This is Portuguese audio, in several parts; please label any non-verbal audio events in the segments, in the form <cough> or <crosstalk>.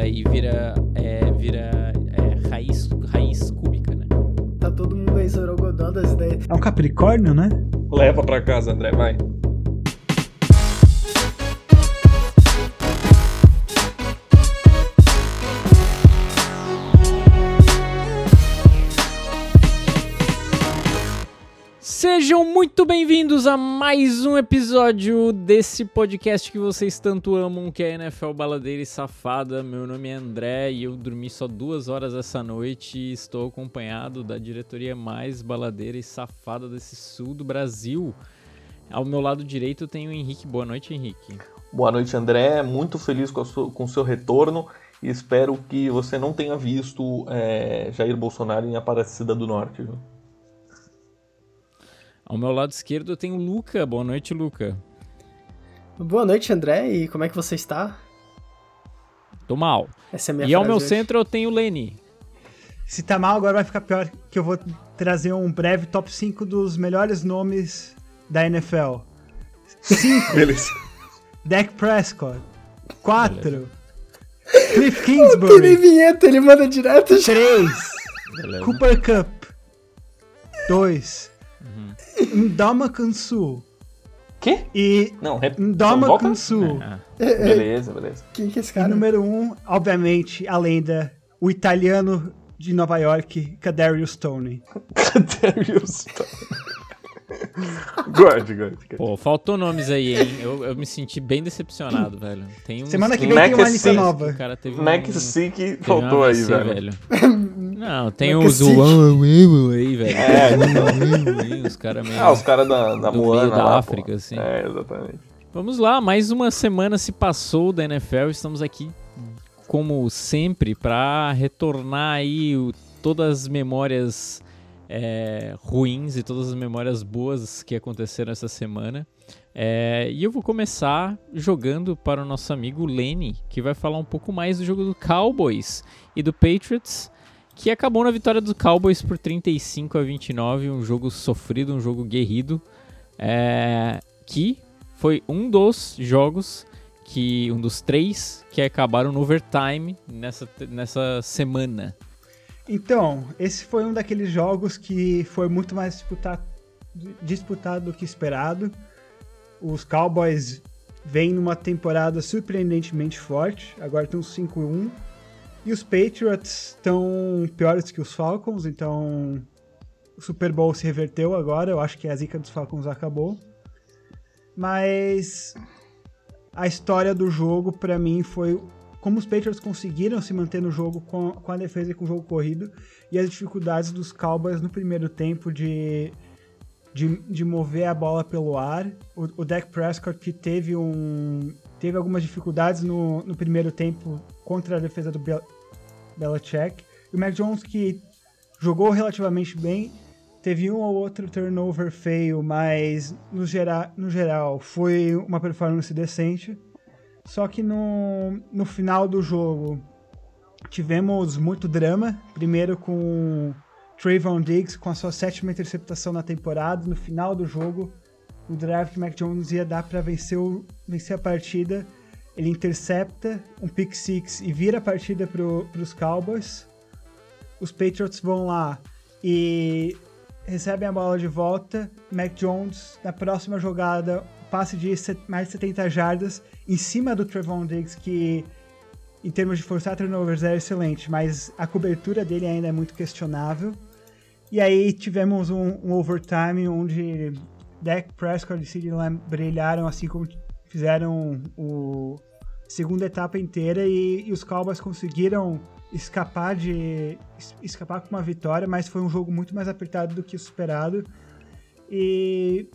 Daí vira, é, vira é, raiz, raiz cúbica, né? Tá todo mundo aí zorogodó das ideias. É um Capricórnio, né? Leva pra casa, André, vai. Sejam muito bem-vindos a mais um episódio desse podcast que vocês tanto amam, que é NFL Baladeira e Safada. Meu nome é André e eu dormi só duas horas essa noite e estou acompanhado da diretoria mais baladeira e safada desse sul do Brasil. Ao meu lado direito tem o Henrique. Boa noite, Henrique. Boa noite, André. Muito feliz com, sua, com o seu retorno e espero que você não tenha visto é, Jair Bolsonaro em Aparecida do Norte. Viu? Ao meu lado esquerdo eu tenho o Luca. Boa noite, Luca. Boa noite, André. E como é que você está? Tô mal. Essa é a minha E ao meu hoje. centro eu tenho o Lenny. Se tá mal, agora vai ficar pior, que eu vou trazer um breve top 5 dos melhores nomes da NFL. 5. <laughs> Beleza. Dak Prescott. 4. Cliff <laughs> Tem nem Kingsbury. vinheta, ele manda direto já. 3. Beleza? Cooper Cup. 2. Ndama Kansu. Quê? E Não, rep... Ndama? Kansu. Ah, Beleza, beleza. Quem que é esse E cara? número 1, um, obviamente, a lenda, o italiano de Nova York, Kadarius Stoney. Cadarius. <laughs> <laughs> Guarde, guarde. Pô, faltou nomes aí, hein? Eu, eu me senti bem decepcionado, velho. Tem uns Semana que vem Mac tem uma é lista nova. O cara teve Mac um... Sick faltou aí, velho. Não, tem Mac os. Uau, aí, velho. É, Uau, os caras meio... Ah, os caras da, da Do Moana meio da lá, África, pô. assim. É, exatamente. Vamos lá, mais uma semana se passou da NFL. Estamos aqui, como sempre, para retornar aí o- todas as memórias é, ruins e todas as memórias boas que aconteceram essa semana. É, e eu vou começar jogando para o nosso amigo Lenny, que vai falar um pouco mais do jogo do Cowboys e do Patriots, que acabou na vitória dos Cowboys por 35 a 29, um jogo sofrido, um jogo guerrido, é, que foi um dos jogos que um dos três que acabaram no overtime nessa, nessa semana. Então, esse foi um daqueles jogos que foi muito mais disputado, disputado do que esperado. Os Cowboys vêm numa temporada surpreendentemente forte, agora estão 5-1. E os Patriots estão piores que os Falcons, então o Super Bowl se reverteu agora, eu acho que a zica dos Falcons acabou. Mas a história do jogo, pra mim, foi como os Patriots conseguiram se manter no jogo com, com a defesa e com o jogo corrido e as dificuldades dos Cowboys no primeiro tempo de, de, de mover a bola pelo ar. O, o Dak Prescott que teve um teve algumas dificuldades no, no primeiro tempo contra a defesa do Bel Belichick. E o Mac Jones que jogou relativamente bem, teve um ou outro turnover feio, mas no, gera, no geral foi uma performance decente. Só que no, no final do jogo tivemos muito drama. Primeiro com Trayvon Diggs com a sua sétima interceptação na temporada. No final do jogo, o drive que Mac Jones ia dar para vencer, vencer a partida. Ele intercepta um pick six e vira a partida para os Cowboys. Os Patriots vão lá e recebem a bola de volta. Mac Jones, na próxima jogada, passe de mais de 70 jardas em cima do Trevon Diggs, que em termos de forçar turnovers é excelente, mas a cobertura dele ainda é muito questionável. E aí tivemos um, um overtime onde Dak Prescott e CeeDee Lamb brilharam assim como fizeram o segunda etapa inteira e, e os Cowboys conseguiram escapar de es- escapar com uma vitória, mas foi um jogo muito mais apertado do que o esperado. E,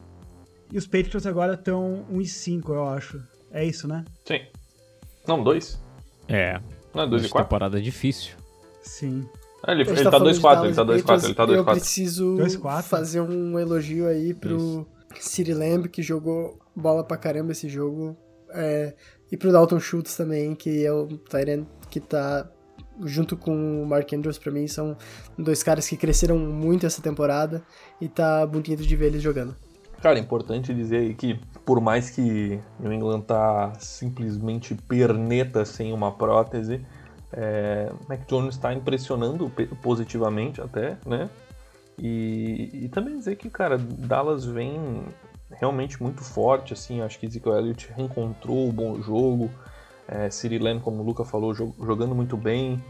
e os Patriots agora estão 1 e 5, eu acho. É isso, né? Sim. Não, dois. É, Não é dois e essa quatro? temporada difícil. Sim. Ah, ele, ele tá falando 2 de 4 ele tá Dallas 2 4 ele tá 2 Eu 4 preciso 2-4? fazer um elogio aí pro City Lamb, que jogou bola pra caramba esse jogo. É, e pro Dalton Schultz também, que é o Tyrant que tá junto com o Mark Andrews, pra mim, são dois caras que cresceram muito essa temporada e tá bonito de ver eles jogando. Cara, é importante dizer aí que, por mais que New England tá simplesmente perneta sem uma prótese, É, Mac Jones está impressionando positivamente até, né? E, e, também dizer que, cara, Dallas vem realmente muito forte, assim, acho que Ezekiel Elliott reencontrou o bom jogo, é, Siri Lamb, como o Luca falou, jogando muito bem,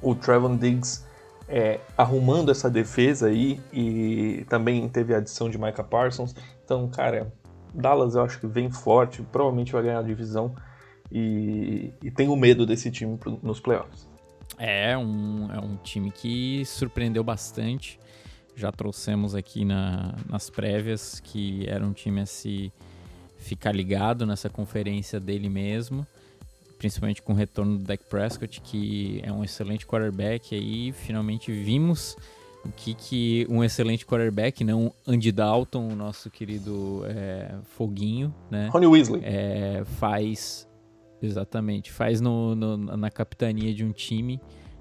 o Trevon Diggs é, arrumando essa defesa aí e também teve a adição de Micah Parsons, então, cara, Dallas eu acho que vem forte, provavelmente vai ganhar a divisão e, e tenho medo desse time nos playoffs. É um, é um time que surpreendeu bastante. Já trouxemos aqui na, nas prévias que era um time a se ficar ligado nessa conferência dele mesmo, principalmente com o retorno do Dak Prescott, que é um excelente quarterback. Aí finalmente vimos o que, que um excelente quarterback, não Andy Dalton, o nosso querido é, foguinho, né? Ronnie Weasley. É, faz Exatamente. Faz no, no, na capitania de um time.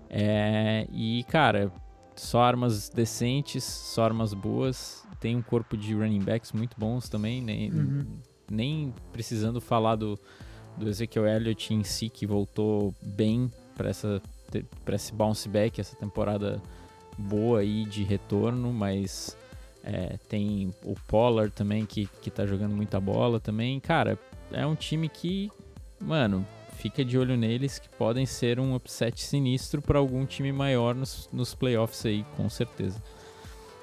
É, e, cara, só armas decentes, só armas boas. Tem um corpo de running backs muito bons também. Nem, uhum. nem precisando falar do, do Ezekiel Elliott em si, que voltou bem para esse bounce back, essa temporada boa aí de retorno, mas é, tem o Pollard também que, que tá jogando muita bola também. Cara, é um time que mano, fica de olho neles que podem ser um upset sinistro para algum time maior nos, nos playoffs aí, com certeza.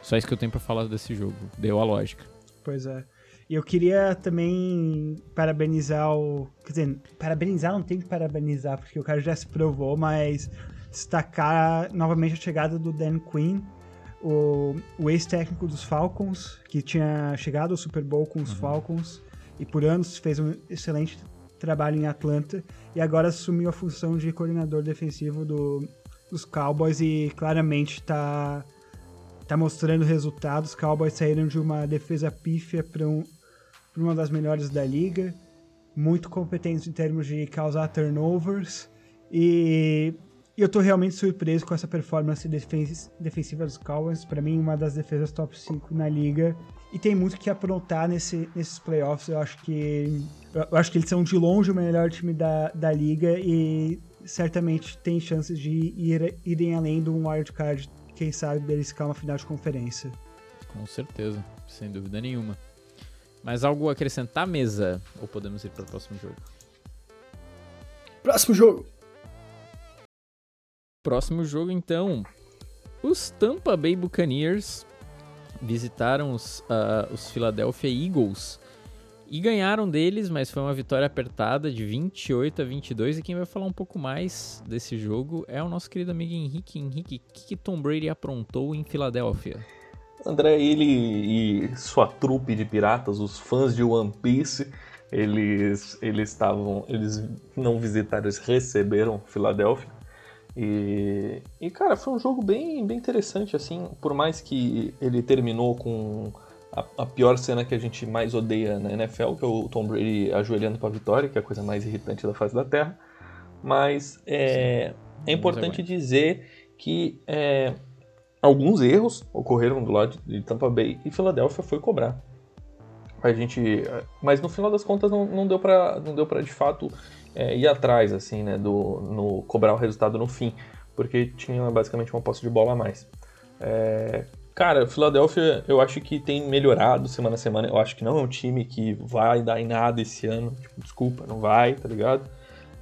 Só isso que eu tenho para falar desse jogo. Deu a lógica. Pois é. E eu queria também parabenizar o. Quer dizer, parabenizar não tem que parabenizar, porque o cara já se provou, mas destacar novamente a chegada do Dan Quinn, o, o ex-técnico dos Falcons, que tinha chegado ao Super Bowl com os uhum. Falcons e por anos fez um excelente trabalho em Atlanta e agora assumiu a função de coordenador defensivo do, dos Cowboys e claramente está tá mostrando resultados. Os Cowboys saíram de uma defesa pífia para um, uma das melhores da liga, muito competentes em termos de causar turnovers e eu tô realmente surpreso com essa performance defensiva dos Cowboys. Para mim, uma das defesas top 5 na liga. E tem muito que aprontar nesse, nesses playoffs. Eu acho que. Eu acho que eles são de longe o melhor time da, da liga e certamente tem chances de ir, irem além de um wildcard, quem sabe, beliscar uma final de conferência. Com certeza, sem dúvida nenhuma. Mais algo a acrescentar, mesa? Ou podemos ir para o próximo jogo? Próximo jogo! Próximo jogo, então. Os Tampa Bay Buccaneers visitaram os, uh, os Philadelphia Eagles e ganharam deles, mas foi uma vitória apertada de 28 a 22. E quem vai falar um pouco mais desse jogo é o nosso querido amigo Henrique. Henrique, o que, que Tom Brady aprontou em Filadélfia? André, ele e sua trupe de piratas, os fãs de One Piece, eles eles estavam, eles não visitaram, eles receberam Filadélfia. E, e, cara, foi um jogo bem, bem interessante, assim, por mais que ele terminou com a, a, pior cena que a gente mais odeia na NFL, que é o Tom Brady ajoelhando para a vitória, que é a coisa mais irritante da face da Terra. Mas é, é importante dizer que é, alguns erros ocorreram do lado de Tampa Bay e Filadélfia foi cobrar. A gente, mas no final das contas não, não deu para não deu para de fato é, ir atrás, assim, né, do, no cobrar o resultado no fim, porque tinha basicamente uma posse de bola a mais. É, cara, Philadelphia eu acho que tem melhorado semana a semana. Eu acho que não é um time que vai dar em nada esse ano. Tipo, desculpa, não vai, tá ligado?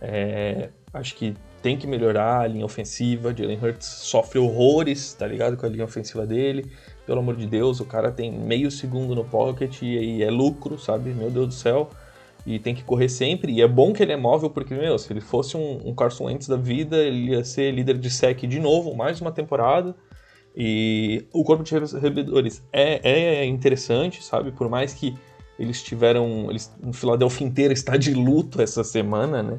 É, acho que tem que melhorar a linha ofensiva. Jalen Hurts sofre horrores, tá ligado? Com a linha ofensiva dele. Pelo amor de Deus, o cara tem meio segundo no pocket e é lucro, sabe? Meu Deus do céu e tem que correr sempre. E é bom que ele é móvel, porque, meu, se ele fosse um, um Carson Wentz da vida, ele ia ser líder de sec de novo, mais uma temporada. E o corpo de recebedores é, é interessante, sabe? Por mais que eles tiveram. Eles, o Philadelphia inteiro está de luto essa semana, né?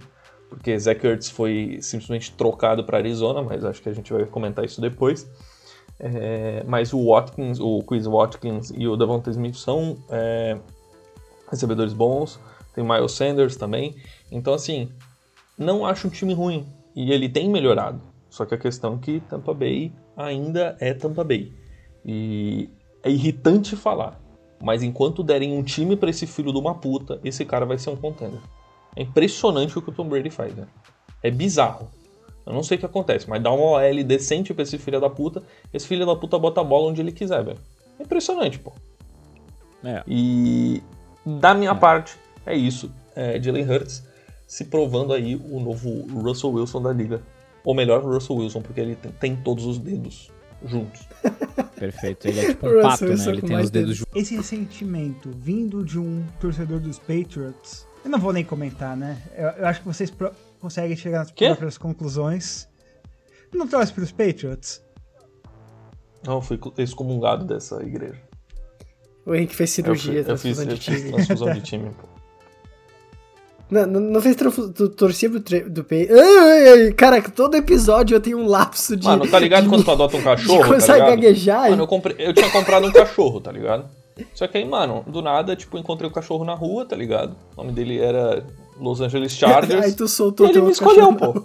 Porque Zach Ertz foi simplesmente trocado para Arizona, mas acho que a gente vai comentar isso depois. É, mas o Watkins, o Chris Watkins e o Davante Smith são é, recebedores bons tem Miles Sanders também. Então, assim, não acho um time ruim. E ele tem melhorado. Só que a questão é que Tampa Bay ainda é Tampa Bay. E é irritante falar. Mas enquanto derem um time para esse filho de uma puta, esse cara vai ser um contender. É impressionante o que o Tom Brady faz, né? É bizarro. Eu não sei o que acontece, mas dá uma OL decente pra esse filho da puta, esse filho da puta bota a bola onde ele quiser, velho. É impressionante, pô. É. E da minha parte, é isso. É, Jalen Hurts se provando aí o novo Russell Wilson da liga. Ou melhor, Russell Wilson, porque ele tem, tem todos os dedos juntos. <laughs> Perfeito. Ele é tipo um pato, né? Ele tem os dedos. juntos. Esse sentimento vindo de um torcedor dos Patriots, eu não vou nem comentar, né? Eu, eu acho que vocês pro- conseguem chegar nas Quê? próprias conclusões. Não torce pros Patriots? Não, eu fui excomungado dessa igreja. O Henrique fez Eu, fui- cirurgia, eu fiz, transfusão eu de fiz time. transfusão de time, pô. <laughs> Não, não, não fez torcia pro tre- do ai, Cara, todo episódio eu tenho um lapso de. Mano, tá ligado de, quando tu adota um de cachorro, começar tá a ligado? gaguejar. Mano, eu, comprei, eu tinha comprado um cachorro, tá ligado? Só que aí, mano, do nada, tipo, encontrei o cachorro na rua, tá ligado? O nome dele era Los Angeles <laughs> Chargers. aí tu e soltou ele teu me escolheu, pô.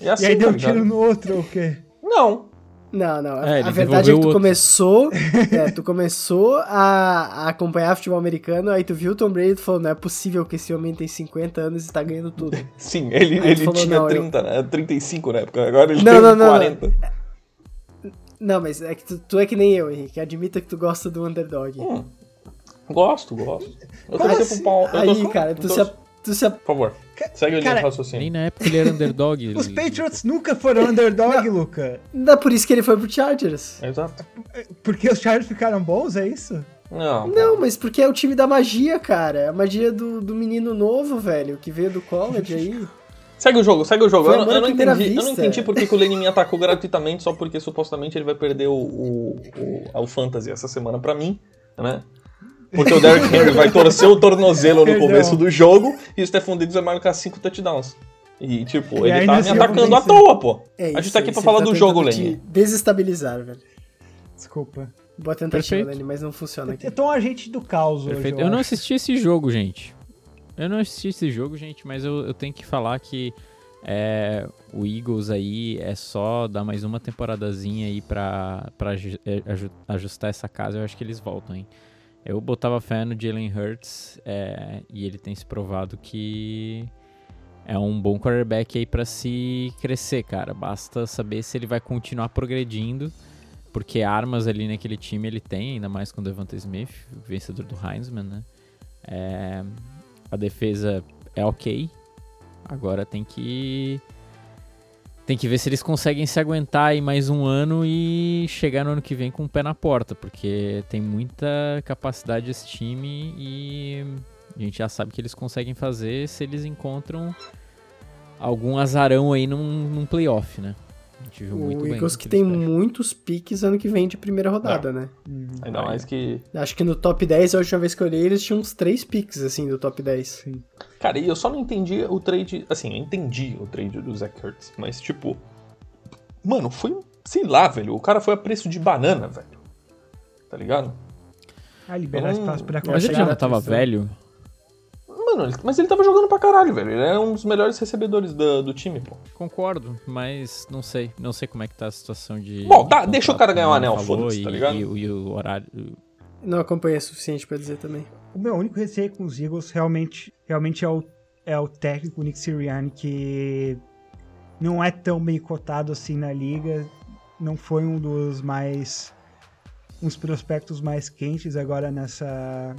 E assim, <laughs> e aí deu tá um tiro no outro ou o quê? Não. Não, não. A, É, ele a verdade é que tu começou. <laughs> é, tu começou a, a acompanhar futebol americano, aí tu viu o Tom Brady e tu falou: não é possível que esse homem tem 50 anos e tá ganhando tudo. Sim, ele, Aí ele falou, tinha não, eu- 30, né? 35 na época. Agora ele Não, tem não, não, 40. Não, mas é que tu, tu é que nem eu, Henrique. Admita que tu gosta do underdog. Hum, gosto, gosto. Eu Como torço assim? pro pau. eu aí, cara, tu torço- se, a- tu se. Por favor, segue o linha cara, de raciocínio. Nem na época ele era underdog. Os ele- Patriots nunca foram underdog, Luca. Não é por isso que ele foi pro Chargers. Exato. Porque os Chargers ficaram bons, é isso? Não, Não, mas porque é o time da magia, cara. A magia do, do menino novo, velho, que veio do college aí. Segue o jogo, segue o jogo. Eu, eu não entendi, eu não entendi porque que o Lenny me atacou gratuitamente só porque supostamente ele vai perder o, o, o, o Fantasy essa semana pra mim, né? Porque o Derrick Henry vai torcer o tornozelo no <laughs> começo do jogo e o Stephon Diggs vai marcar 5 touchdowns. E, tipo, E ele tá me atacando à toa, pô. É a gente isso, tá aqui pra isso, falar tá do jogo, Lenny. Desestabilizar, velho. Desculpa. Boa tentativa. Lenny, mas não funciona aqui. Eu tô um agente do caos hoje, Perfeito. eu Eu não assisti esse jogo, gente. Eu não assisti esse jogo, gente, mas eu, eu tenho que falar que é, o Eagles aí é só dar mais uma temporadazinha aí pra, pra é, aju- ajustar essa casa. Eu acho que eles voltam, hein? Eu botava fé no Jalen Hurts é, e ele tem se provado que é um bom quarterback aí pra se crescer, cara. Basta saber se ele vai continuar progredindo, porque armas ali naquele time ele tem, ainda mais com o Devonta Smith, vencedor do Heisman, né? É, a defesa é ok. Agora tem que tem que ver se eles conseguem se aguentar aí mais um ano e chegar no ano que vem com o pé na porta, porque tem muita capacidade esse time e a gente já sabe que eles conseguem fazer se eles encontram algum azarão aí num, num playoff, né? O. Eagles que tem muitos piques ano que vem de primeira rodada, né? Hum, Ainda mais que. Acho que no top 10, a última vez que eu olhei, eles tinham uns 3 piques, assim, do top 10. sim. Cara, e eu só não entendi o trade. Assim, eu entendi o trade do Zach Ertz, mas tipo. Mano, foi. Sei lá, velho. O cara foi a preço de banana, velho. Tá ligado? Ah, liberar Hum, espaço pra Mas ele já não tava atenção. velho? Mano, ele- mas ele tava jogando pra caralho, velho. Ele é um dos melhores recebedores da- do time, pô. Concordo, mas não sei. Não sei como é que tá a situação de. Bom, de tá, deixa o cara ganhar o como anel, falou, foda-se, e, tá ligado? E, o- e o horário. Não acompanhei o suficiente pra dizer também. O meu único receio com os Eagles realmente, realmente é, o, é o técnico Nick Sirianni, que não é tão bem cotado assim na liga. Não foi um dos mais. uns prospectos mais quentes agora nessa.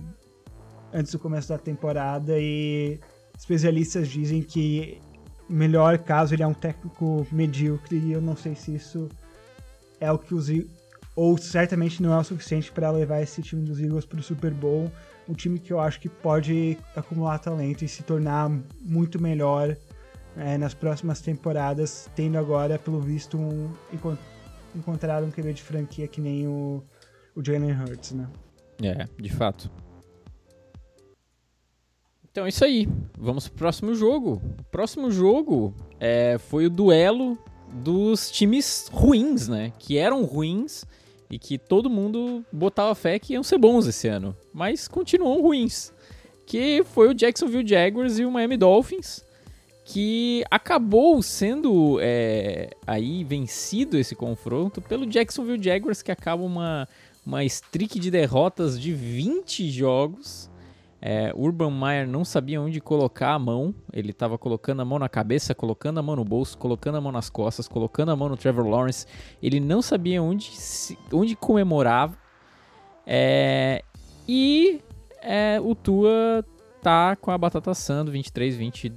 Antes do começo da temporada. E especialistas dizem que, melhor caso, ele é um técnico medíocre. E eu não sei se isso é o que os. Ou certamente não é o suficiente para levar esse time dos Eagles para o Super Bowl. Um time que eu acho que pode acumular talento e se tornar muito melhor é, nas próximas temporadas, tendo agora, pelo visto, um, encon- encontrar um QB de franquia que nem o, o Jalen Hurts, né? É, de fato. Então é isso aí. Vamos pro próximo jogo. O próximo jogo é, foi o duelo dos times ruins, né? Que eram ruins e que todo mundo botava fé que iam ser bons esse ano. Mas continuam ruins. Que foi o Jacksonville Jaguars e o Miami Dolphins. Que acabou sendo é, aí vencido esse confronto pelo Jacksonville Jaguars, que acaba uma, uma streak de derrotas de 20 jogos. É, Urban Meyer não sabia onde colocar a mão. Ele estava colocando a mão na cabeça, colocando a mão no bolso, colocando a mão nas costas, colocando a mão no Trevor Lawrence. Ele não sabia onde, onde comemorava. É, e é, o Tua tá com a batata assando 23-20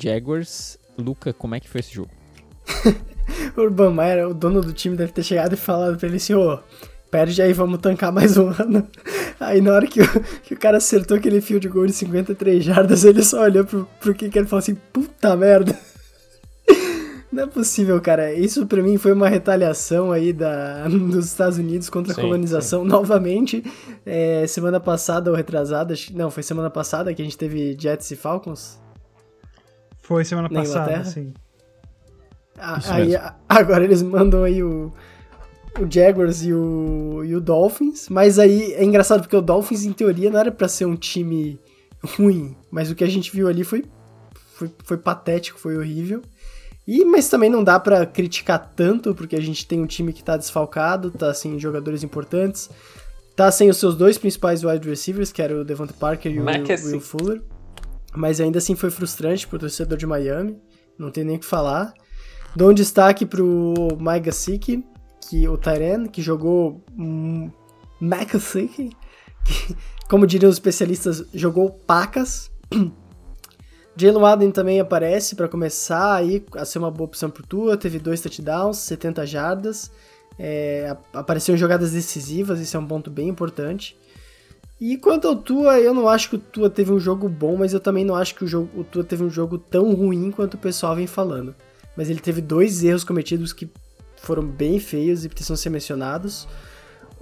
Jaguars. Luca, como é que foi esse jogo? <laughs> Urban Meyer, o dono do time, deve ter chegado e falado pra ele assim, ô, perde aí, vamos tancar mais um ano. Aí na hora que o, que o cara acertou aquele fio de gol de 53 jardas, ele só olhou pro, pro que ele falou assim, puta merda. Não é possível, cara. Isso para mim foi uma retaliação aí da, dos Estados Unidos contra sim, a colonização. Sim. Novamente, é, semana passada ou retrasada, não, foi semana passada que a gente teve Jets e Falcons. Foi semana passada, sim. Ah, aí, agora eles mandam aí o, o Jaguars e o, e o Dolphins, mas aí é engraçado porque o Dolphins, em teoria, não era para ser um time ruim, mas o que a gente viu ali foi, foi, foi patético, foi horrível. E, mas também não dá para criticar tanto, porque a gente tem um time que tá desfalcado, tá sem jogadores importantes, tá sem os seus dois principais wide receivers, que era o Devonta Parker e o Will Fuller. Mas ainda assim foi frustrante pro torcedor de Miami, não tem nem o que falar. Dou um destaque pro Mike Gesicki, que o Tyren, que jogou um, McAfee, que, como diriam os especialistas, jogou pacas. <clears throat> Jalen Waddle também aparece para começar aí a ser uma boa opção por tua, teve dois touchdowns, 70 jardas, é, apareceu em jogadas decisivas, isso é um ponto bem importante. E quanto ao Tua, eu não acho que o Tua teve um jogo bom, mas eu também não acho que o, jogo, o Tua teve um jogo tão ruim quanto o pessoal vem falando. Mas ele teve dois erros cometidos que foram bem feios e precisam ser mencionados.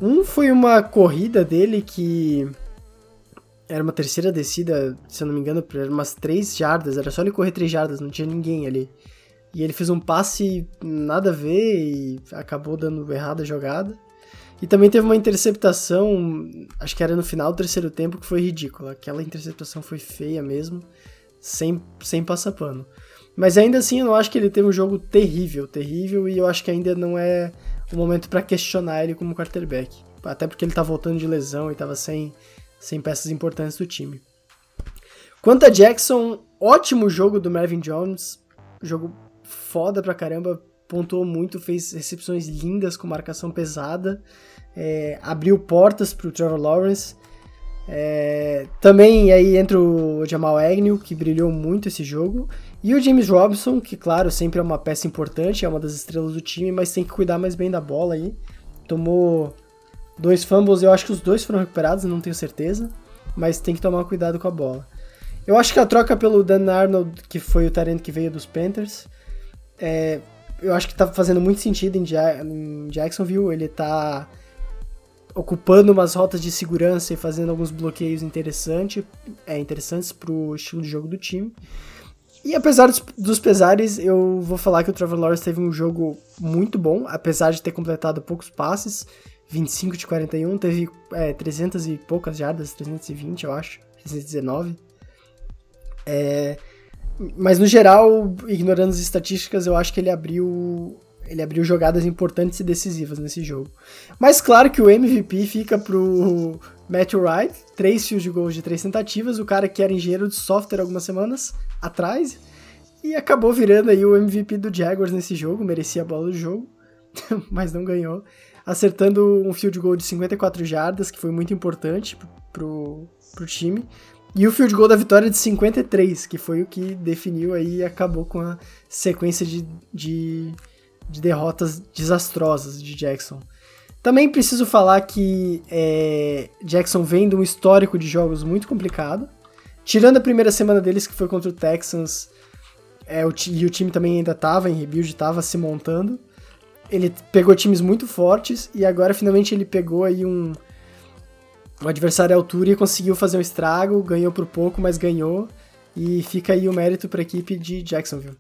Um foi uma corrida dele que era uma terceira descida, se eu não me engano, era umas três jardas, era só ele correr três jardas, não tinha ninguém ali. E ele fez um passe nada a ver e acabou dando errado a jogada. E também teve uma interceptação, acho que era no final do terceiro tempo, que foi ridícula. Aquela interceptação foi feia mesmo, sem, sem passar pano. Mas ainda assim, eu não acho que ele teve um jogo terrível, terrível, e eu acho que ainda não é o momento para questionar ele como quarterback. Até porque ele tá voltando de lesão e tava sem, sem peças importantes do time. Quanto a Jackson, ótimo jogo do Marvin Jones, jogo foda pra caramba, pontuou muito, fez recepções lindas com marcação pesada, é, abriu portas pro Trevor Lawrence. É, também aí entra o Jamal Agnew, que brilhou muito esse jogo. E o James Robinson, que claro, sempre é uma peça importante, é uma das estrelas do time, mas tem que cuidar mais bem da bola aí. Tomou dois fumbles, eu acho que os dois foram recuperados, não tenho certeza, mas tem que tomar cuidado com a bola. Eu acho que a troca pelo Dan Arnold, que foi o talento que veio dos Panthers, é, eu acho que tá fazendo muito sentido em, ja em Jacksonville. Ele tá ocupando umas rotas de segurança e fazendo alguns bloqueios interessante, é, interessantes pro estilo de jogo do time. E apesar dos, dos, pesares, eu vou falar que o Trevor Lawrence teve um jogo muito bom, apesar de ter completado poucos passes, 25 de 41, teve é, 300 e poucas jardas, 320 eu acho, 319. É, mas no geral, ignorando as estatísticas, eu acho que ele abriu ele abriu jogadas importantes e decisivas nesse jogo. Mas claro que o MVP fica pro Matthew Wright, três fios de gols de três tentativas, o cara que era engenheiro de software algumas semanas atrás, e acabou virando aí o MVP do Jaguars nesse jogo, merecia a bola do jogo, <laughs> mas não ganhou, acertando um field goal de 54 jardas, que foi muito importante pro, pro time, e o field goal da vitória de 53, que foi o que definiu aí e acabou com a sequência de, de de derrotas desastrosas de Jackson. Também preciso falar que é, Jackson vem de um histórico de jogos muito complicado. Tirando a primeira semana deles, que foi contra o Texans, é, o, e o time também ainda estava em rebuild, estava se montando. Ele pegou times muito fortes e agora finalmente ele pegou aí um, um adversário à altura e conseguiu fazer um estrago. Ganhou por pouco, mas ganhou. E fica aí o mérito para a equipe de Jacksonville.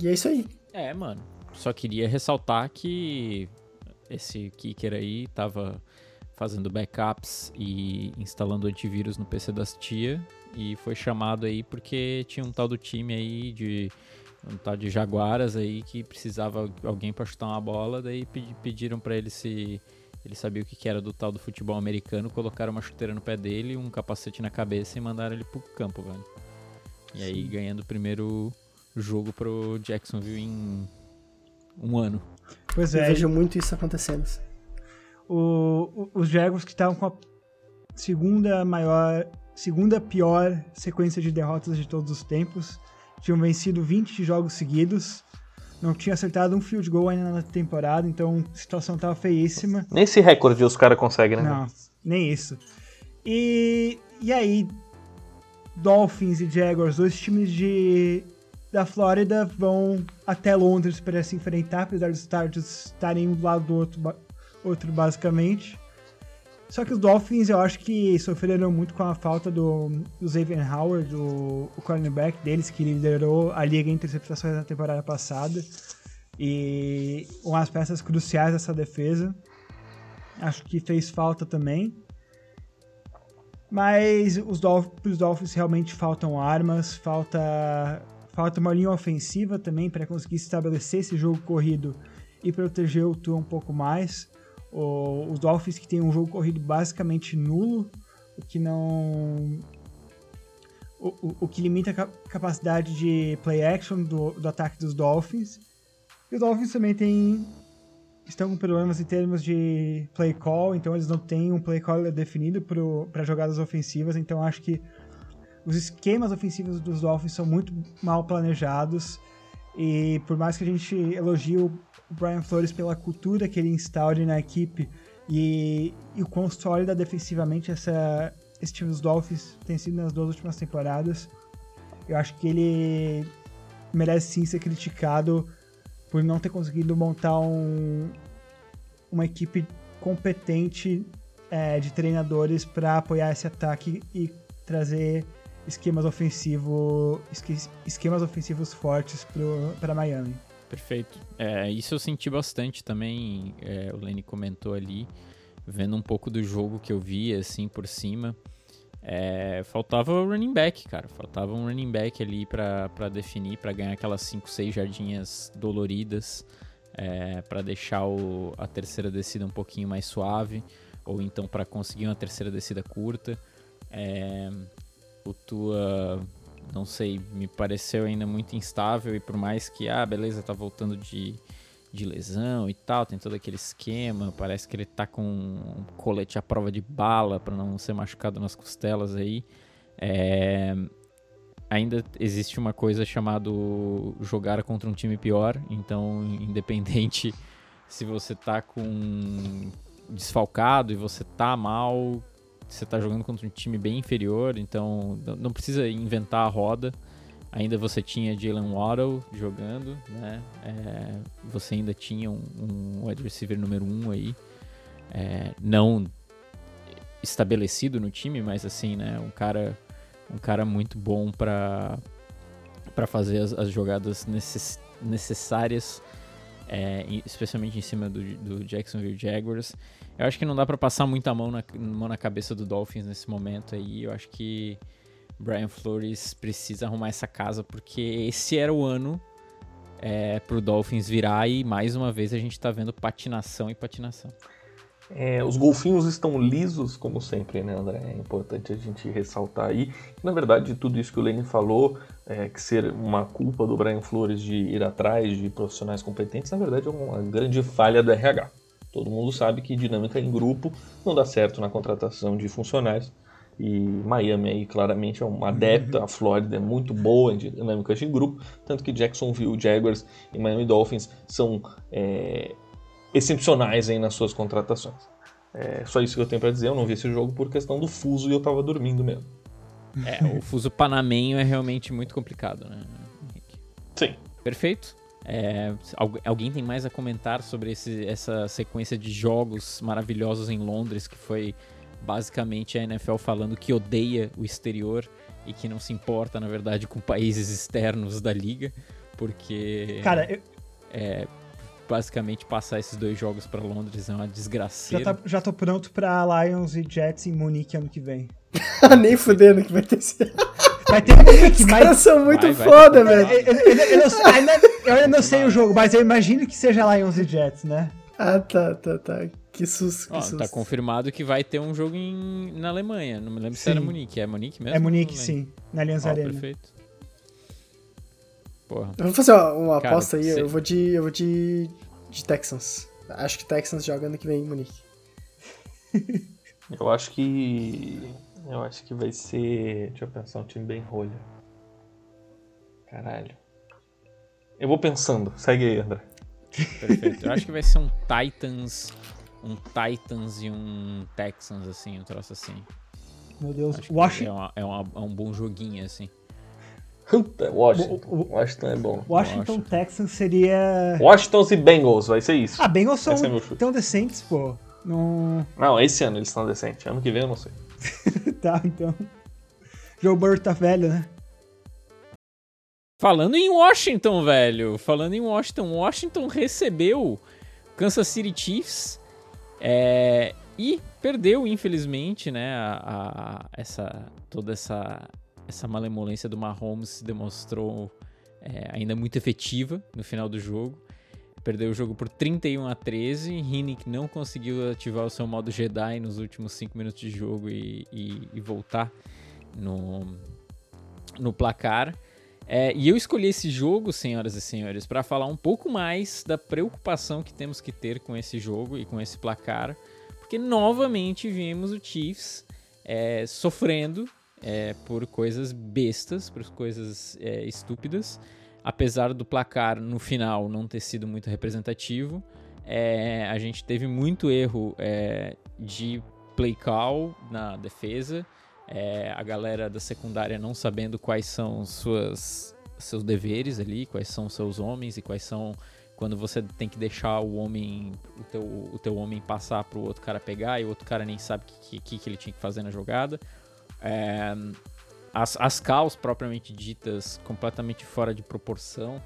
E é isso aí. É, mano só queria ressaltar que esse kicker aí tava fazendo backups e instalando antivírus no PC das tia e foi chamado aí porque tinha um tal do time aí de um tal de Jaguaras aí que precisava alguém para chutar uma bola, daí pediram para ele se Ele sabia o que era do tal do futebol americano, colocaram uma chuteira no pé dele, um capacete na cabeça e mandaram ele pro campo, velho. E Sim. aí ganhando o primeiro jogo pro Jacksonville em um ano. Pois é. Eu vejo muito isso acontecendo. O, o, os Jaguars que estavam com a segunda maior, segunda pior sequência de derrotas de todos os tempos, tinham vencido 20 jogos seguidos não tinha acertado um field goal ainda na temporada, então a situação tava feíssima. Nem esse recorde os caras conseguem, né? Não, nem isso. E, e aí, Dolphins e Jaguars, dois times de, da Flórida, vão até Londres para se enfrentar, apesar dos estádios estarem um do lado do outro, outro basicamente. Só que os Dolphins eu acho que sofreram muito com a falta do, do Xavier Howard, do, o cornerback deles, que liderou a liga em interceptações na temporada passada. E umas peças cruciais dessa defesa. Acho que fez falta também. Mas os Dolphins, os Dolphins realmente faltam armas, falta, falta uma linha ofensiva também para conseguir estabelecer esse jogo corrido e proteger o Tua um pouco mais. O, os Dolphins que tem um jogo corrido basicamente nulo, o que não. O, o, o que limita a capacidade de play action do, do ataque dos Dolphins. E os Dolphins também tem, estão com problemas em termos de play call, então eles não têm um play call definido para jogadas ofensivas, então acho que os esquemas ofensivos dos Dolphins são muito mal planejados. E por mais que a gente elogie o o Brian Flores pela cultura que ele instaure na equipe e, e o quão sólida defensivamente essa, esse time dos Dolphins tem sido nas duas últimas temporadas. Eu acho que ele merece sim ser criticado por não ter conseguido montar um, uma equipe competente é, de treinadores para apoiar esse ataque e trazer esquemas ofensivos esquemas ofensivos fortes para Miami. Perfeito. É, isso eu senti bastante também. É, o Lenny comentou ali, vendo um pouco do jogo que eu vi, assim, por cima. É, faltava o running back, cara. Faltava um running back ali para definir, para ganhar aquelas 5, 6 jardinhas doloridas, é, para deixar o, a terceira descida um pouquinho mais suave, ou então para conseguir uma terceira descida curta. É, o Tua não sei, me pareceu ainda muito instável e por mais que, ah, beleza, tá voltando de, de lesão e tal, tem todo aquele esquema, parece que ele tá com um colete à prova de bala para não ser machucado nas costelas aí. É, ainda existe uma coisa chamada jogar contra um time pior, então <laughs> independente se você tá com desfalcado e você tá mal, você está jogando contra um time bem inferior, então não precisa inventar a roda. Ainda você tinha Jalen Waddle jogando, né? É, você ainda tinha um, um wide receiver número 1 um aí. É, não estabelecido no time, mas assim, né? Um cara, um cara muito bom para para fazer as, as jogadas necess, necessárias, é, especialmente em cima do, do Jacksonville Jaguars. Eu acho que não dá para passar muita mão na, mão na cabeça do Dolphins nesse momento aí. Eu acho que Brian Flores precisa arrumar essa casa, porque esse era o ano é, pro Dolphins virar e mais uma vez a gente tá vendo patinação e patinação. É, os golfinhos estão lisos, como sempre, né, André? É importante a gente ressaltar aí. Na verdade, tudo isso que o Lenny falou, é, que ser uma culpa do Brian Flores de ir atrás de profissionais competentes, na verdade é uma grande falha do RH. Todo mundo sabe que dinâmica em grupo não dá certo na contratação de funcionários. E Miami aí claramente é uma adepta, a Flórida é muito boa em dinâmicas de grupo, tanto que Jacksonville Jaguars e Miami Dolphins são é, excepcionais aí nas suas contratações. É só isso que eu tenho para dizer, eu não vi esse jogo por questão do fuso e eu tava dormindo mesmo. É, o fuso panamenho é realmente muito complicado, né, Henrique? Sim. Perfeito. É, alguém tem mais a comentar sobre esse, essa sequência de jogos maravilhosos em Londres, que foi basicamente a NFL falando que odeia o exterior e que não se importa, na verdade, com países externos da liga, porque. Cara, eu... é, basicamente passar esses dois jogos para Londres é uma desgraça. Já, tá, já tô pronto para Lions e Jets em Munique ano que vem. <laughs> Nem fudendo que vai ter esse. Vai ter Munique, Os mas... caras são muito vai, foda, vai velho. Eu, eu, eu, não, ainda, eu ainda não sei o jogo, mas eu imagino que seja Lions e Jets, né? Ah, tá, tá, tá. Que susto, que Ó, susto. tá confirmado que vai ter um jogo em, na Alemanha. Não me lembro se Sim. era Munique. É Munique mesmo? É Munique, sim. Na Allianz Ó, Arena. perfeito. Porra. Vamos fazer uma, uma Cara, aposta aí. Eu vou de. Eu vou de. de Texans. Acho que Texans joga ano que vem em Munique. Eu acho que. Eu acho que vai ser. Deixa eu pensar, um time bem rolha. Caralho. Eu vou pensando. Segue aí, André. Perfeito. Eu acho que vai ser um Titans. Um Titans e um Texans, assim, um troço assim. Meu Deus. Acho que Washington, é, uma- é uma- é um bom joguinho, assim. Washington. O- o- Washington é bom. Washington Washington. Texans seria. Washington e Bengals, vai ser isso. Ah, Bengals são é tão decentes, pô. Não. Não, esse ano eles estão decentes. Ano que vem eu não sei. <laughs> tá, então. Joe Burrow tá velho, né? Falando em Washington, velho. Falando em Washington, Washington recebeu Kansas City Chiefs é, e perdeu, infelizmente, né? A, a- essa, toda essa, essa malemolência do Mahomes se demonstrou é, ainda muito efetiva no final do jogo. Perdeu o jogo por 31 a 13. Hinnick não conseguiu ativar o seu modo Jedi nos últimos 5 minutos de jogo e, e- e voltar no, no placar. É, e eu escolhi esse jogo, senhoras e senhores, para falar um pouco mais da preocupação que temos que ter com esse jogo e com esse placar, porque novamente vimos o Chiefs é, sofrendo é, por coisas bestas, por coisas é, estúpidas, apesar do placar no final não ter sido muito representativo. é, a gente teve muito erro é, de play call na defesa, é, a galera da secundária não sabendo quais são suas, seus deveres ali, quais são seus homens e quais são quando você tem que deixar o homem, o teu, o teu homem passar pro outro cara pegar e o outro cara nem sabe o que, que, que ele tinha que fazer na jogada. As, as calls propriamente ditas completamente fora de proporção.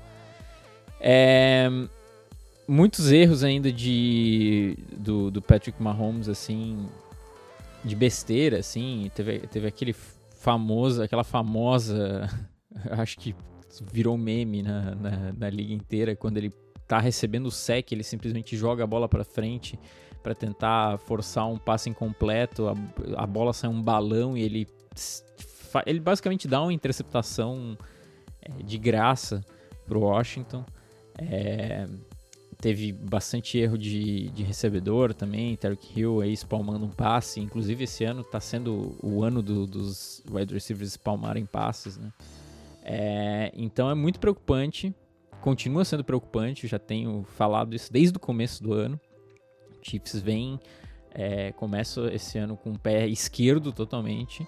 É, muitos erros ainda de do, do Patrick Mahomes assim de besteira, assim. Teve, teve aquele famoso, aquela famosa, <laughs> acho que virou meme na, na, na liga inteira, quando ele tá recebendo o sec, ele simplesmente joga a bola para frente para tentar forçar um passe incompleto, a, a bola sai um balão e ele ele basicamente dá uma interceptação é, de graça pro Washington. É, teve bastante erro de, de recebedor também, Tarek Hill aí espalmando um passe, inclusive esse ano tá sendo o ano do- dos wide receivers espalmarem passes, né? É, então é muito preocupante, continua sendo preocupante, já tenho falado isso desde o começo do ano. O Chiefs vem, é, começa esse ano com o pé esquerdo totalmente,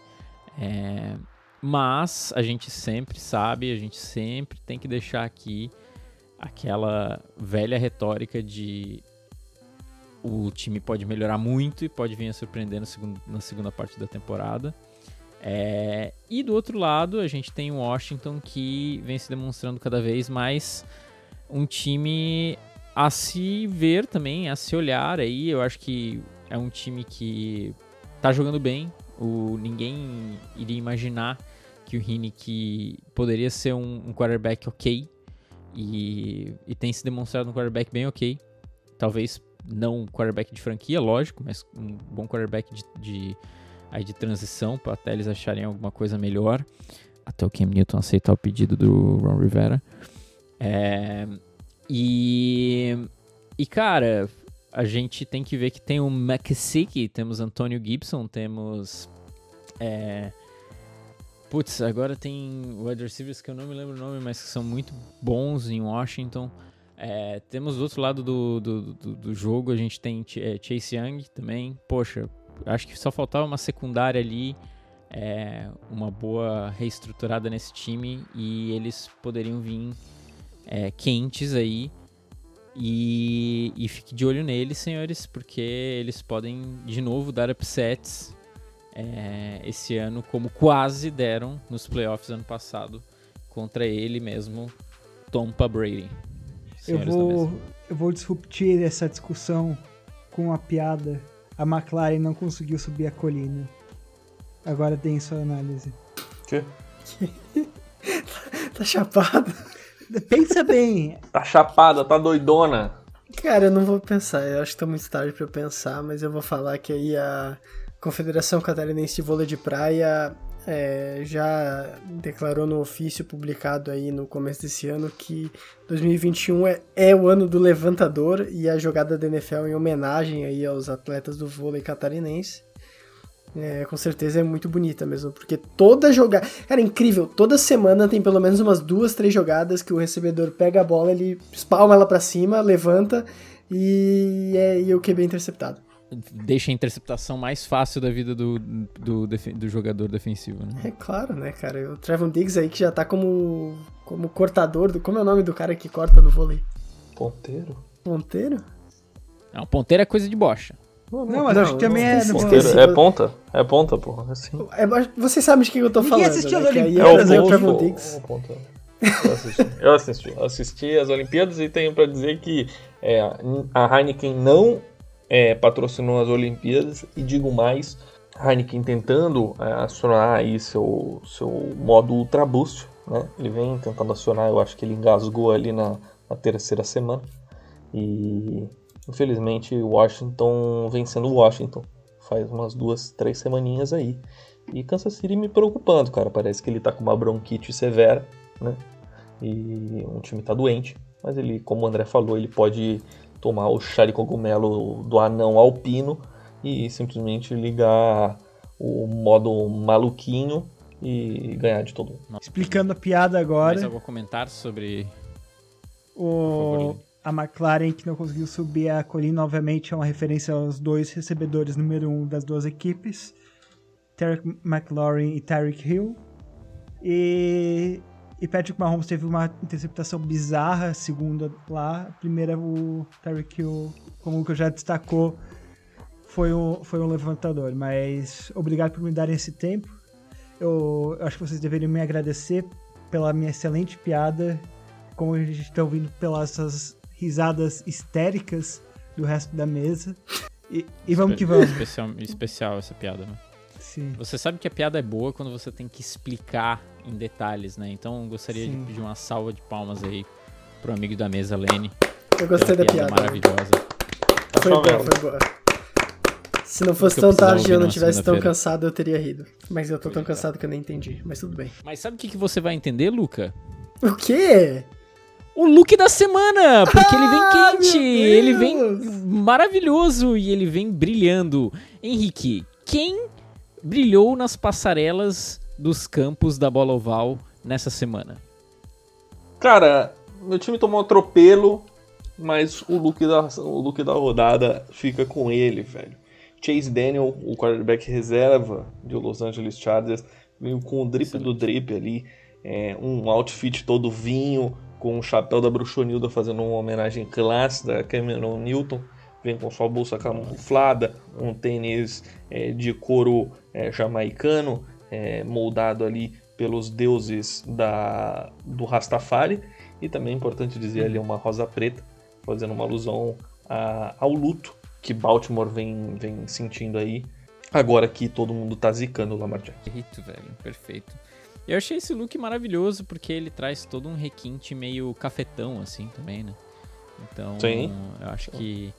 é, mas a gente sempre sabe, a gente sempre tem que deixar aqui aquela velha retórica de o time pode melhorar muito e pode vir a surpreender segundo, na segunda parte da temporada. É, e do outro lado, a gente tem o Washington que vem se demonstrando cada vez mais um time a se ver também, a se olhar aí. Eu acho que é um time que tá jogando bem. O, ninguém iria imaginar que o Hinnick poderia ser um, um quarterback ok. E, e tem se demonstrado um quarterback bem ok. Talvez não um quarterback de franquia, lógico, mas um bom quarterback de, de, aí de transição para até eles acharem alguma coisa melhor. Até o Cam Newton aceitar o pedido do Ron Rivera. É, e, e, cara, a gente tem que ver que tem o McSick, temos Antônio Gibson, temos. É, putz, agora tem wide receivers que eu não me lembro o nome, mas que são muito bons em Washington. É, temos do outro lado do, do, do, do jogo, a gente tem é, Chase Young também. Poxa, acho que só faltava uma secundária ali, é, uma boa reestruturada nesse time e eles poderiam vir é, quentes aí. E, e fique de olho neles, senhores, porque eles podem de novo dar upsets é, esse ano, como quase deram nos playoffs ano passado contra ele mesmo, Tompa Brady. Eu vou, eu vou disruptir essa discussão com uma piada. A McLaren não conseguiu subir a colina. Agora tem sua análise. Tchê. <laughs> Tá chapado. Pensa bem, Tá chapada, tá doidona. Cara, eu não vou pensar. Eu acho que tá muito tarde pra eu pensar, mas eu vou falar que aí a Confederação Catarinense de Vôlei de Praia é, já declarou no ofício publicado aí no começo desse ano que 2021 é, é o ano do levantador e a jogada da NFL em homenagem aí aos atletas do vôlei catarinense. É, com certeza é muito bonita mesmo, porque toda jogada. Cara, é incrível, toda semana tem pelo menos umas duas, três jogadas que o recebedor pega a bola, ele espalma ela para cima, levanta e, é, e o QB é interceptado. Deixa a interceptação mais fácil da vida do, do, do, jogador defensivo, né? É claro, né, cara? O Trevon Diggs aí que já tá como, como cortador. Do, como é o nome do cara que corta no vôlei? Ponteiro. Ponteiro? Não, ponteiro é coisa de bocha. Não, não, mas não, acho que também é. Ponteiro, é ponta? É ponta, porra. Assim. É, vocês sabem de que eu tô Ninguém falando. assistiu né? as Olimpíadas, é o, Trevor Diggs. Eu assisti. eu assisti. Eu assisti as Olimpíadas e tenho para dizer que é, a Heineken não é, patrocinou as Olimpíadas e digo mais, Heineken tentando é, acionar aí seu, seu modo Ultra Boost, né? Ele vem tentando acionar, eu acho que ele engasgou ali na, na terceira semana e Infelizmente, Washington vencendo Washington. Faz umas duas, três semaninhas aí. E Kansas City me preocupando, cara. Parece que ele tá com uma bronquite severa, né? E um time tá doente. Mas ele, como o André falou, ele pode tomar o chá de cogumelo do anão alpino e simplesmente ligar o modo maluquinho e ganhar de todo mundo. Explicando a piada agora. Mais algum comentário sobre o a McLaren que não conseguiu subir a colina, obviamente é uma referência aos dois recebedores número um das duas equipes, Tarek McLaurin e Tyreek Hill. E, e Patrick Mahomes teve uma interceptação bizarra, segunda lá. A primeira, o Tyreek Hill, como o já destacou, foi um, foi um levantador. Mas obrigado por me darem esse tempo. Eu, eu acho que vocês deveriam me agradecer pela minha excelente piada como a gente está ouvindo pelas risadas histéricas do resto da mesa. E, e vamos que vamos. Especial, especial essa piada, né? Sim. Você sabe que a piada é boa quando você tem que explicar em detalhes, né? Então gostaria Sim. de pedir uma salva de palmas aí pro amigo da mesa, Lene. Eu gostei da piada. Maravilhosa. Foi boa, foi boa. Se não fosse tão tarde e eu não tivesse tão cansado, eu teria rido. Mas eu tô tão cansado que eu nem entendi. Mas tudo bem. Mas sabe o que, que você vai entender, Luca? O quê? O look da semana, porque ele vem ah, quente, ele vem maravilhoso e ele vem brilhando. Henrique, quem brilhou nas passarelas dos campos da Bola Oval nessa semana? Cara, meu time tomou um atropelo, mas o look da, o look da rodada fica com ele, velho. Chase Daniel, o quarterback reserva de Los Angeles Chargers, veio com o drip Sim. do drip ali, é, um outfit todo vinho, com o chapéu da Bruxonilda fazendo uma homenagem clássica a Cameron Newton. Vem com sua bolsa camuflada, um tênis é, de couro é, jamaicano, é, moldado ali pelos deuses da, do Rastafari. E também é importante dizer ali uma rosa preta, fazendo uma alusão a, ao luto que Baltimore vem, vem sentindo aí, agora que todo mundo tá zicando o Lamar Jackson. Perfeito, velho, perfeito. Eu achei esse look maravilhoso porque ele traz todo um requinte meio cafetão, assim, também, né? Então, Sim. eu acho que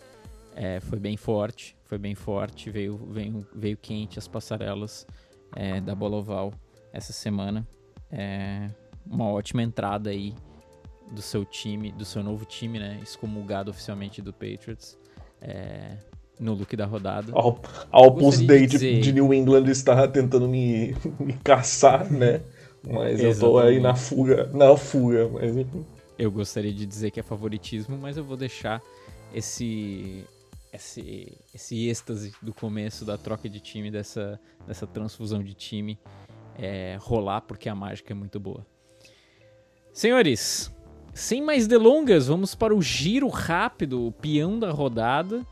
é, foi bem forte, foi bem forte, veio, veio, veio quente as passarelas é, da Bola Oval essa semana. É, uma ótima entrada aí do seu time, do seu novo time, né? Excomulgado oficialmente do Patriots. É, no look da rodada. A Opus Dei de, dizer... de, New England está tentando me, <laughs> me caçar, né? Mas Exatamente. eu tô aí na fuga, na fuga, mas Eu gostaria de dizer que é favoritismo, mas eu vou deixar esse esse esse êxtase do começo da troca de time, dessa dessa transfusão de time é, rolar porque a mágica é muito boa. Senhores, sem mais delongas, vamos para o giro rápido, o peão da rodada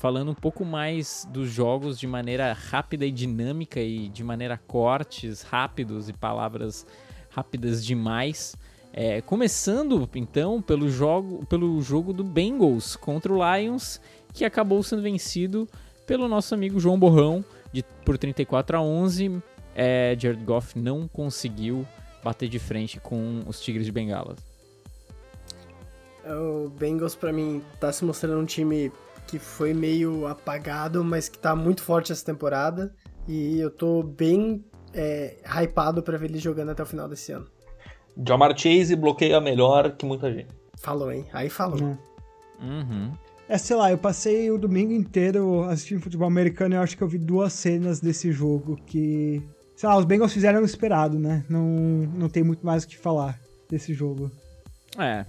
falando um pouco mais dos jogos de maneira rápida e dinâmica e de maneira cortes rápidos e palavras rápidas demais. É, começando então pelo jogo, pelo jogo do Bengals contra o Lions, que acabou sendo vencido pelo nosso amigo João Borrão de, por 34 a 11. É, Jared Goff não conseguiu bater de frente com os Tigres de Bengala. O Bengals, para mim, tá se mostrando um time que foi meio apagado, mas que tá muito forte essa temporada. E eu tô bem é, hypado pra ver ele jogando até o final desse ano. Jamar Chase bloqueia melhor que muita gente. Falou, hein? Aí falou. Uhum. Uhum. É, sei lá, eu passei o domingo inteiro assistindo futebol americano e eu acho que eu vi duas cenas desse jogo que. Sei lá, os Bengals fizeram o esperado, né? Não, não tem muito mais o que falar desse jogo. É.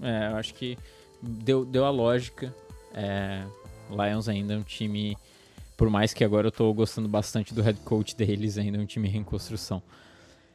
É, eu acho que deu, deu a lógica. É, Lions ainda é um time. Por mais que agora eu tô gostando bastante do head coach deles, ainda é um time em reconstrução.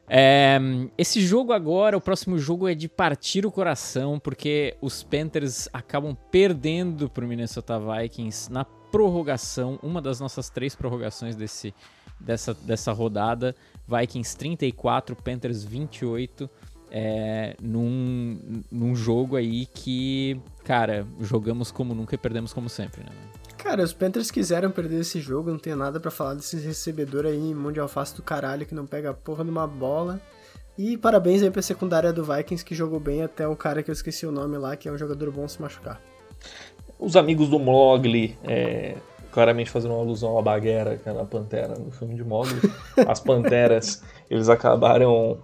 É, esse jogo agora, o próximo jogo é de partir o coração, porque os Panthers acabam perdendo para o Minnesota Vikings na prorrogação, uma das nossas três prorrogações desse, dessa, dessa rodada. Vikings 34, Panthers 28, é, num, num jogo aí que, cara, jogamos como nunca e perdemos como sempre, né? Cara, os Panthers quiseram perder esse jogo, não tenho nada para falar desse recebedor aí, mão de alface do caralho, que não pega a porra numa bola. E parabéns aí pra secundária do Vikings, que jogou bem até o cara que eu esqueci o nome lá, que é um jogador bom se machucar. Os amigos do Mogli, é, claramente fazendo uma alusão à baguera, que é na Pantera, no filme de Mogli. As Panteras, <laughs> eles acabaram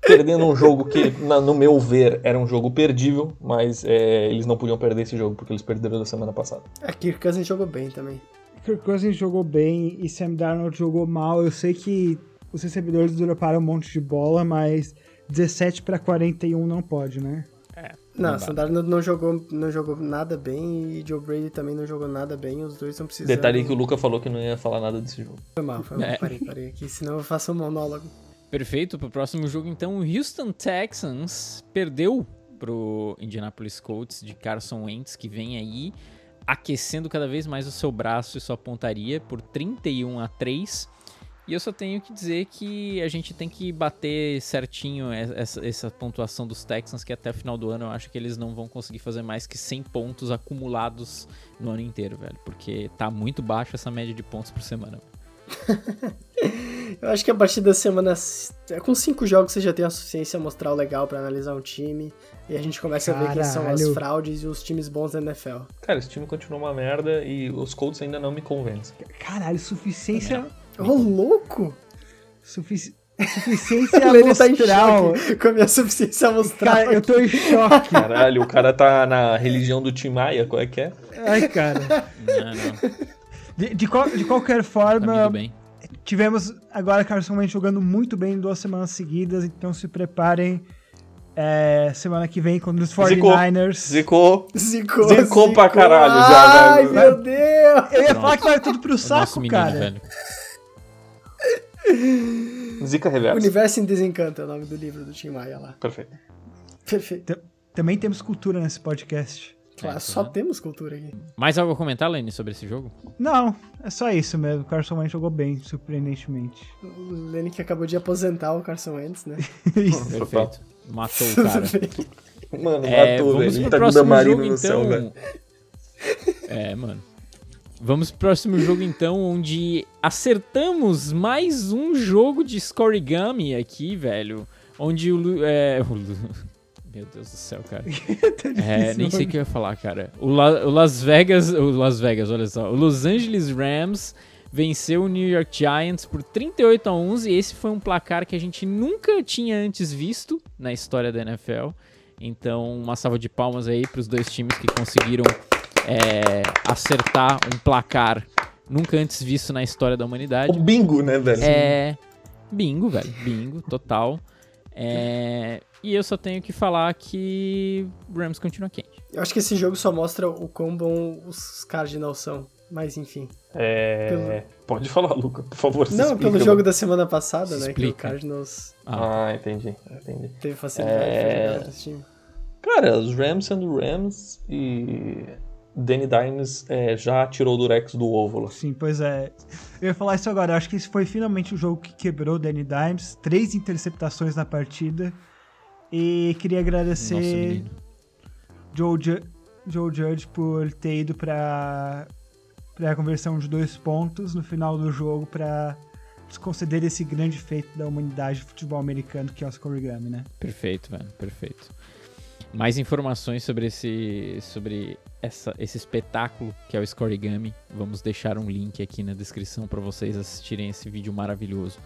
perdendo um jogo que, na, no meu ver, era um jogo perdível, mas é, eles não podiam perder esse jogo porque eles perderam da semana passada. A Kirk Cousins jogou bem também. Kirk Cousins jogou bem e Sam Darnold jogou mal. Eu sei que os recebedores droparam um monte de bola, mas 17 para 41 não pode, né? É. Não, Sam Darnold não jogou, não jogou nada bem e Joe Brady também não jogou nada bem. Os dois estão precisando. Detalhe que o Luca falou que não ia falar nada desse jogo. Foi mal, foi mal. É. Parei, parei aqui, senão eu faço um monólogo. Perfeito, pro próximo jogo então, o Houston Texans perdeu pro Indianapolis Colts de Carson Wentz, que vem aí aquecendo cada vez mais o seu braço e sua pontaria por 31 a 3. E eu só tenho que dizer que a gente tem que bater certinho essa, essa pontuação dos Texans, que até o final do ano eu acho que eles não vão conseguir fazer mais que 100 pontos acumulados no ano inteiro, velho. Porque tá muito baixo essa média de pontos por semana. <laughs> Eu acho que a partir da semana. Com cinco jogos você já tem a suficiência mostrar o legal pra analisar um time. E a gente começa a ver quem são as Caralho. fraudes e os times bons da NFL. Cara, esse time continua uma merda e os Colts ainda não me convencem. Caralho, suficiência. Ô, louco! Sufici... Suficiência <laughs> Ele tá amostral. choque com a minha suficiência mostrar. Cara, eu tô em choque. Caralho, o cara tá na religião do Tim Maia, qual é que é? Ai, cara. Não, não. De, de, qual- de qualquer Tá forma, tivemos agora Carson Wentz jogando muito bem em duas semanas seguidas, então se preparem. é, semana que vem contra os Zicou. 49ers. Zicou. Zicou, Zicou pra caralho já, Ai, velho. meu Deus! Eu ia Pronto. falar que vai tudo pro O saco, menino, cara. velho. Zica reversa. Universo em Desencanto é o nome do livro do Tim Maia lá. Perfeito. Perfeito. Também temos cultura nesse podcast. Claro, É, só tá. temos cultura aqui. Mais algo a comentar, Lenny, sobre esse jogo? Não, é só isso mesmo. Carson Wentz jogou bem, surpreendentemente. O Lenny que acabou de aposentar o Carson Wentz, né? <laughs> Isso. Perfeito. Matou o cara. Mano, É, matou, vamos velho. pro Tá o próximo Damarino jogo, no céu, então. velho. É, mano. Vamos pro próximo jogo, então, onde acertamos mais um jogo de scorigami aqui, velho. Onde o... Lu- É, o Lu- Meu Deus do céu, cara. <laughs> É, nem sei o que eu ia falar, cara. O, La- o Las Vegas... O Las Vegas, olha só. O Los Angeles Rams venceu o New York Giants por 38 a 11. Esse foi um placar que a gente nunca tinha antes visto na história da NFL. Então, uma salva de palmas aí para os dois times que conseguiram é, acertar um placar nunca antes visto na história da O humanidade. bingo, né, velho? É. Bingo, velho. Bingo, total. É, e eu só tenho que falar que o Rams continua quente. Eu acho que esse jogo só mostra o quão bom os Cardinals são. Mas enfim. É... Pode falar, Luca, por favor. Não, explica, pelo jogo mano. da semana passada, Se né? Que o explica. Cardinals Ah, Ah, entendi, entendi. teve facilidade É. desse time. Cara, os Rams sendo Rams e Danny Dimes é, já tirou o Durex do óvulo. Sim, pois é. Eu ia falar isso agora. Eu acho que esse foi finalmente o jogo que quebrou o Danny Dimes. Três interceptações na partida. E queria agradecer. Joe, Ju- Joe Judge por ter ido para para a conversão de dois pontos no final do jogo para nos conceder esse grande feito da humanidade de futebol americano que é o scorigami, né? Perfeito, velho, perfeito. Mais informações sobre esse, sobre essa, esse espetáculo que é o Scorigami, vamos deixar um link aqui na descrição para vocês assistirem esse vídeo maravilhoso.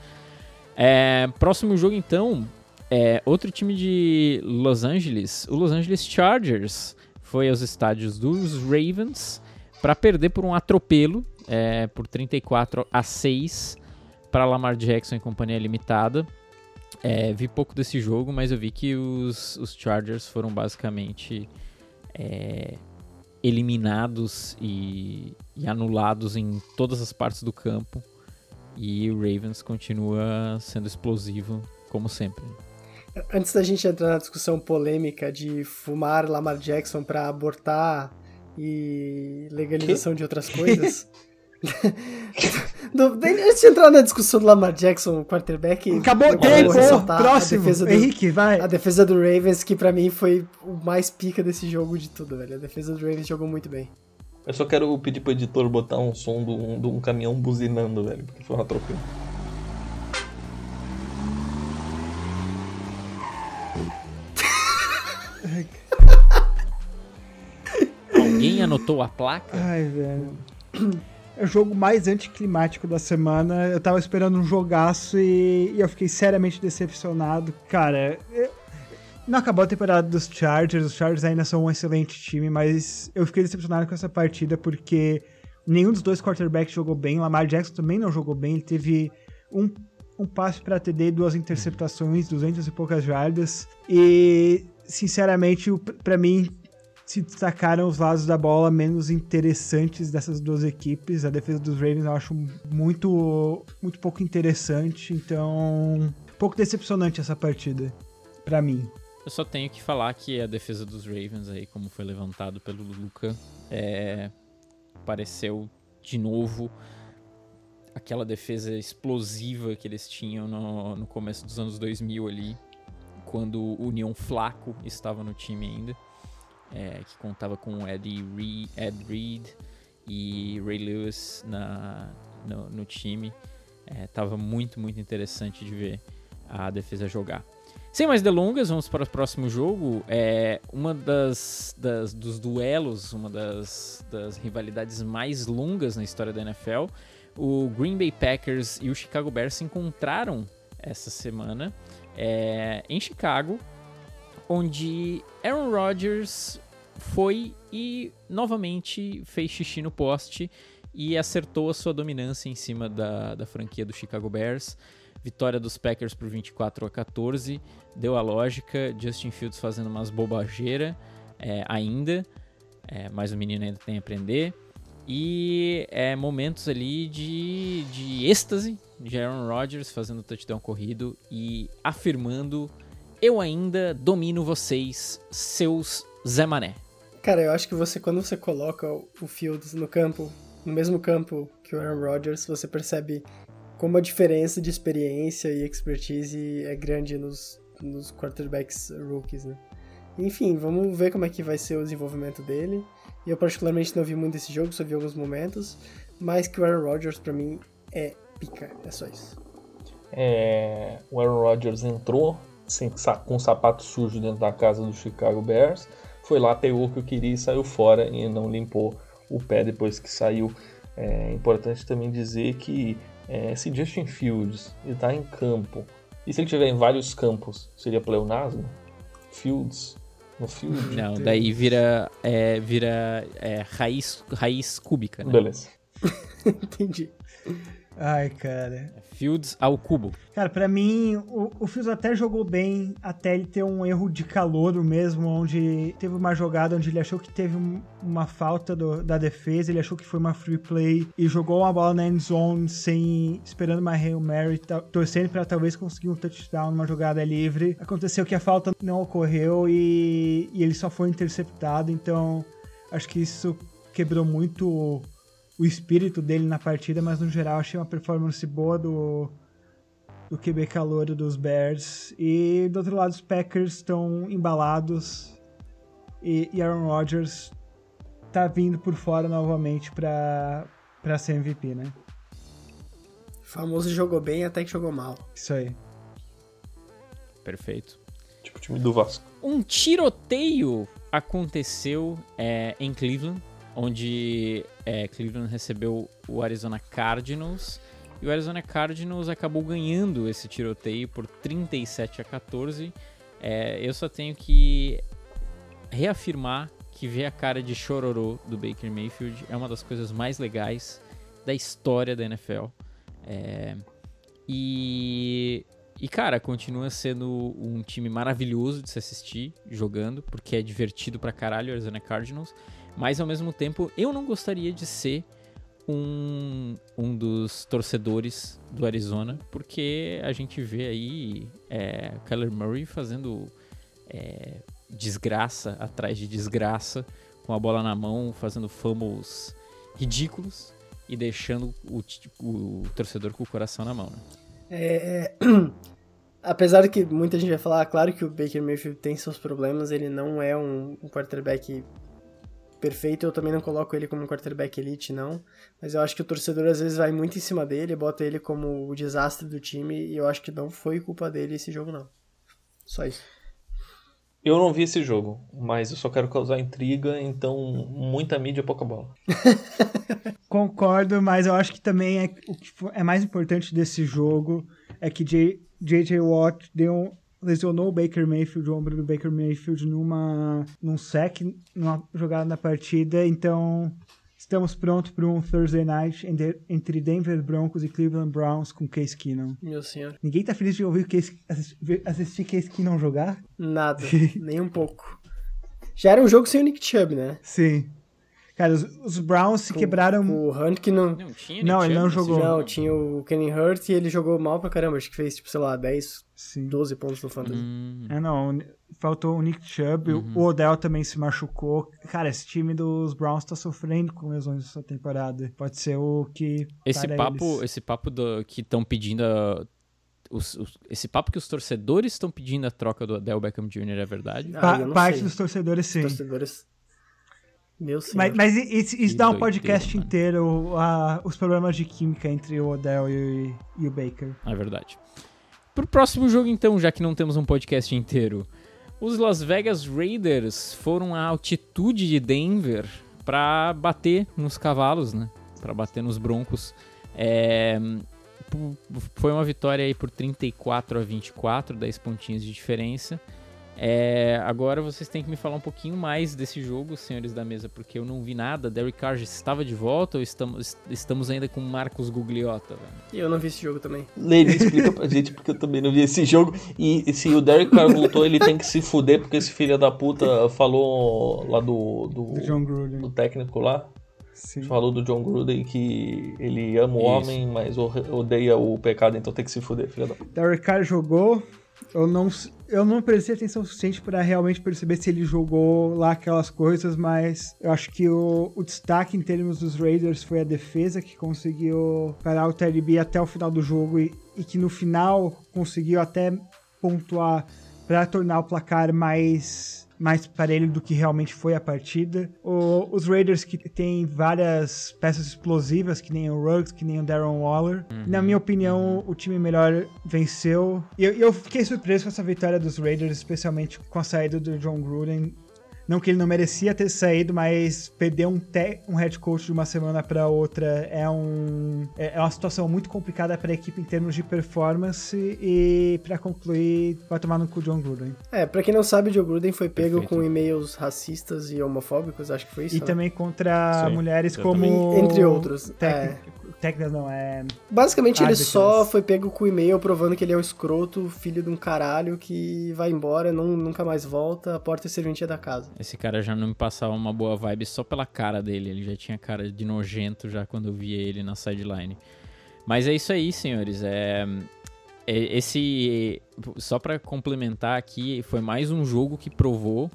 É, próximo jogo então, é outro time de Los Angeles, o Los Angeles Chargers, foi aos estádios dos Ravens para perder por um atropelo, é, por 34 a 6 para Lamar Jackson e companhia limitada. É, vi pouco desse jogo, mas eu vi que os, os Chargers foram basicamente é, eliminados e, e, anulados em todas as partes do campo. E o Ravens continua sendo explosivo, como sempre. Antes da gente entrar na discussão polêmica de fumar Lamar Jackson para abortar e legalização que? de outras coisas. <laughs> <laughs> Antes de entrar na discussão do Lamar Jackson, quarterback. Acabou o tempo, próximo. A do, Henrique, vai. A defesa do Ravens, que pra mim foi o mais pica desse jogo de tudo, velho. A defesa do Ravens jogou muito bem. Eu só quero pedir pro editor botar um som de um, de um caminhão buzinando, velho, porque foi uma atropelo. Alguém anotou a placa? Ai, velho. O jogo mais anticlimático da semana. Eu tava esperando um jogaço e, e eu fiquei seriamente decepcionado. Cara, eu... não acabou a temporada dos Chargers. Os Chargers ainda são um excelente time, mas eu fiquei decepcionado com essa partida porque nenhum dos dois quarterbacks jogou bem. Lamar Jackson também não jogou bem. Ele teve um, um passe para TD, duas interceptações, 200 e poucas jardas. E, sinceramente, para mim, se destacaram os lados da bola menos interessantes dessas duas equipes. A defesa dos Ravens eu acho muito, muito pouco interessante, então pouco decepcionante essa partida para mim. Eu só tenho que falar que a defesa dos Ravens aí, como foi levantado pelo Luca, é, pareceu de novo aquela defesa explosiva que eles tinham no, no começo dos anos 2000 ali, quando o União Flaco estava no time ainda é, que contava com Eddie Reed, Ed Reed e Ray Lewis na, no, no time. É, tava muito, muito interessante de ver a defesa jogar. Sem mais delongas, vamos para o próximo jogo. É uma das, das dos duelos, uma das, das rivalidades mais longas na história da NFL. O Green Bay Packers e o Chicago Bears se encontraram essa semana é, em Chicago onde Aaron Rodgers foi e novamente fez xixi no poste e acertou a sua dominância em cima da, da franquia do Chicago Bears. Vitória dos Packers por 24 a 14, deu a lógica. Justin Fields fazendo umas bobageiras é, ainda, é, mas o menino ainda tem a aprender. E é, momentos ali de, de êxtase de Aaron Rodgers fazendo touchdown corrido e afirmando eu ainda domino vocês, seus Zé Mané. Cara, eu acho que você, quando você coloca o Fields no campo, no mesmo campo que o Aaron Rodgers, você percebe como a diferença de experiência e expertise é grande nos, nos quarterbacks rookies, né? Enfim, vamos ver como é que vai ser o desenvolvimento dele. Eu particularmente não vi muito desse jogo, só vi alguns momentos, mas que o Aaron Rodgers para mim é pica, é só isso. É, o Aaron Rodgers entrou sem, com um sapato sujo dentro da casa do Chicago Bears. Foi lá, pegou o que eu queria e saiu fora e não limpou o pé depois que saiu. É importante também dizer que é, se Justin Fields está em campo, e se ele estiver em vários campos, seria pleonasmo? Fields? No field? Não, daí vira, é, vira é, raiz, raiz cúbica, né? Beleza. <laughs> Entendi. Ai, cara. Fields ao cubo. Cara, para mim, o, o Fields até jogou bem até ele ter um erro de calor mesmo, onde teve uma jogada onde ele achou que teve uma falta do, da defesa, ele achou que foi uma free play e jogou uma bola na end zone sem esperando uma Hail Mary, torcendo para talvez conseguir um touchdown numa jogada livre. Aconteceu que a falta não ocorreu e, e ele só foi interceptado, então acho que isso quebrou muito o espírito dele na partida, mas no geral achei uma performance boa do, do QB calouro dos Bears. E do outro lado, os Packers estão embalados e, e Aaron Rodgers tá vindo por fora novamente para para ser MVP, né? O famoso jogou bem até que jogou mal. Isso aí. Perfeito. Tipo o time do Vasco. Um tiroteio aconteceu é, em Cleveland, onde é, Cleveland recebeu o Arizona Cardinals. E o Arizona Cardinals acabou ganhando esse tiroteio por 37 a 14. É, eu só tenho que reafirmar que ver a cara de chororô do Baker Mayfield é uma das coisas mais legais da história da NFL. É, e, e, cara, continua sendo um time maravilhoso de se assistir jogando, porque é divertido pra caralho o Arizona Cardinals. Mas ao mesmo tempo, eu não gostaria de ser um, um dos torcedores do Arizona, porque a gente vê aí é, Kyler Murray fazendo é, desgraça atrás de desgraça, com a bola na mão, fazendo fumbles ridículos e deixando o, o, o torcedor com o coração na mão. Né? É, é... <clears throat> Apesar de que muita gente vai falar, claro que o Baker Mayfield tem seus problemas, ele não é um, um quarterback perfeito, eu também não coloco ele como um quarterback elite, não. Mas eu acho que o torcedor às vezes vai muito em cima dele, bota ele como o desastre do time, e eu acho que não foi culpa dele esse jogo, não. Só isso. Eu não vi esse jogo, mas eu só quero causar intriga, então muita mídia, pouca bola. <laughs> Concordo, mas eu acho que também é, o que é mais importante desse jogo é que J.J. Watt deu, lesionou o Baker Mayfield, o ombro do Baker Mayfield numa num sec, numa jogada na partida, então Estamos prontos para um Thursday Night entre Denver Broncos e Cleveland Browns com Case Keenum. Meu senhor. Ninguém tá feliz de ouvir Case, assistir, assistir Case Keenum jogar? Nada, <laughs> nem um pouco. Já era um jogo sem o Nick Chubb, né? Sim. Cara, os, os Browns se com, quebraram. O Hunt que não. Não, tinha não ele não jogou. Não, tinha o Kenny Hurt e ele jogou mal pra caramba. Acho que fez, tipo, sei lá, 10, Sim. 12 pontos no Fantasy. Hum. É, não. Faltou o Nick Chubb. Uhum. O Odell também se machucou. Cara, esse time dos Browns tá sofrendo com lesões essa temporada. Pode ser o que. Esse para papo, eles. esse papo do, que estão pedindo. a- os- os- esse papo que os torcedores estão pedindo a troca do Odell Beckham Jr. é verdade? Ah, Pa- parte sei. dos torcedores, sim. Torcedores. Meu senhor. Mas, mas isso, isso dá um doideira, podcast mano. inteiro, a- os problemas de química entre o Odell e, e o Baker. É verdade. Pro próximo jogo, então, já que não temos um podcast inteiro, os Las Vegas Raiders foram à altitude de Denver pra bater nos cavalos, né? Pra bater nos Broncos. É, Foi uma vitória aí por 34 a 24, 10 pontinhos de diferença. É, agora vocês têm que me falar um pouquinho mais desse jogo, senhores da mesa, porque eu não vi nada. Derek Carr já estava de volta ou estamos, estamos ainda com Marcos Gugliotta? velho? E eu não vi esse jogo também. Leire explica pra gente porque eu também não vi esse jogo. E se o Derek Carr voltou, ele tem que se fuder porque esse filho da puta falou lá do, do, Do John Gruden. do técnico lá. Sim. Falou do John Gruden que ele ama o Isso. homem, mas o- odeia o pecado, então tem que se fuder, filha da puta. Derek Carr jogou. Eu não, eu não prestei atenção suficiente para realmente perceber se ele jogou lá aquelas coisas, mas eu acho que o, o destaque em termos dos Raiders foi a defesa que conseguiu parar o Teddy B até o final do jogo e, e que no final conseguiu até pontuar para tornar o placar mais mais parelho do que realmente foi a partida. O- os Raiders que tem várias peças explosivas, que nem o Ruggs, que nem o Darren Waller. Na minha opinião, o time melhor venceu. E eu, eu fiquei surpreso com essa vitória dos Raiders, especialmente com a saída do John Gruden. Não que ele não merecia ter saído, mas perder um, te- um head coach de uma semana para outra é, um, é é uma situação muito complicada para a equipe em termos de performance. E para concluir, vai tomar no cu John Gruden. É, pra quem não sabe, o Joe Gruden foi pego Perfeito. com e-mails racistas e homofóbicos, acho que foi isso. E né? também contra Sim, mulheres como. Entre outros, Técnicas, técnicas não, é. Basicamente, ele só foi pego com e-mail provando que ele é um escroto, filho de um caralho, que vai embora, não, nunca mais volta, a porta é serventia da casa. Esse cara já não me passava uma boa vibe só pela cara dele. Ele já tinha cara de nojento já quando eu via ele na sideline. Mas é isso aí, senhores. É, é- esse só pra complementar aqui, foi mais um jogo que provou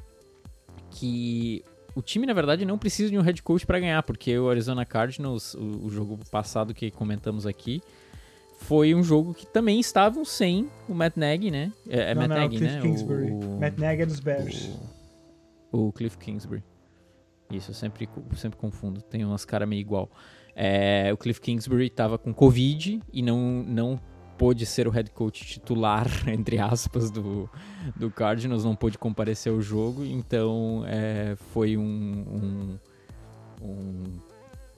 que o time na verdade não precisa de um head coach pra ganhar, porque o Arizona Cardinals, o, o jogo passado que comentamos aqui, foi um jogo que também estavam sem o Matt Nagy, né? É, é não, Matt não, Nagy, Cliff né? Kingsbury. O- Matt Nagy é dos Bears. o, o Cliff Kingsbury. Isso, eu sempre, sempre confundo. Tem umas caras meio igual. É, o Cliff Kingsbury tava com Covid e não, não pôde ser o head coach titular, <laughs> entre aspas, do, do Cardinals, não pôde comparecer ao jogo, então é, foi um, um, um,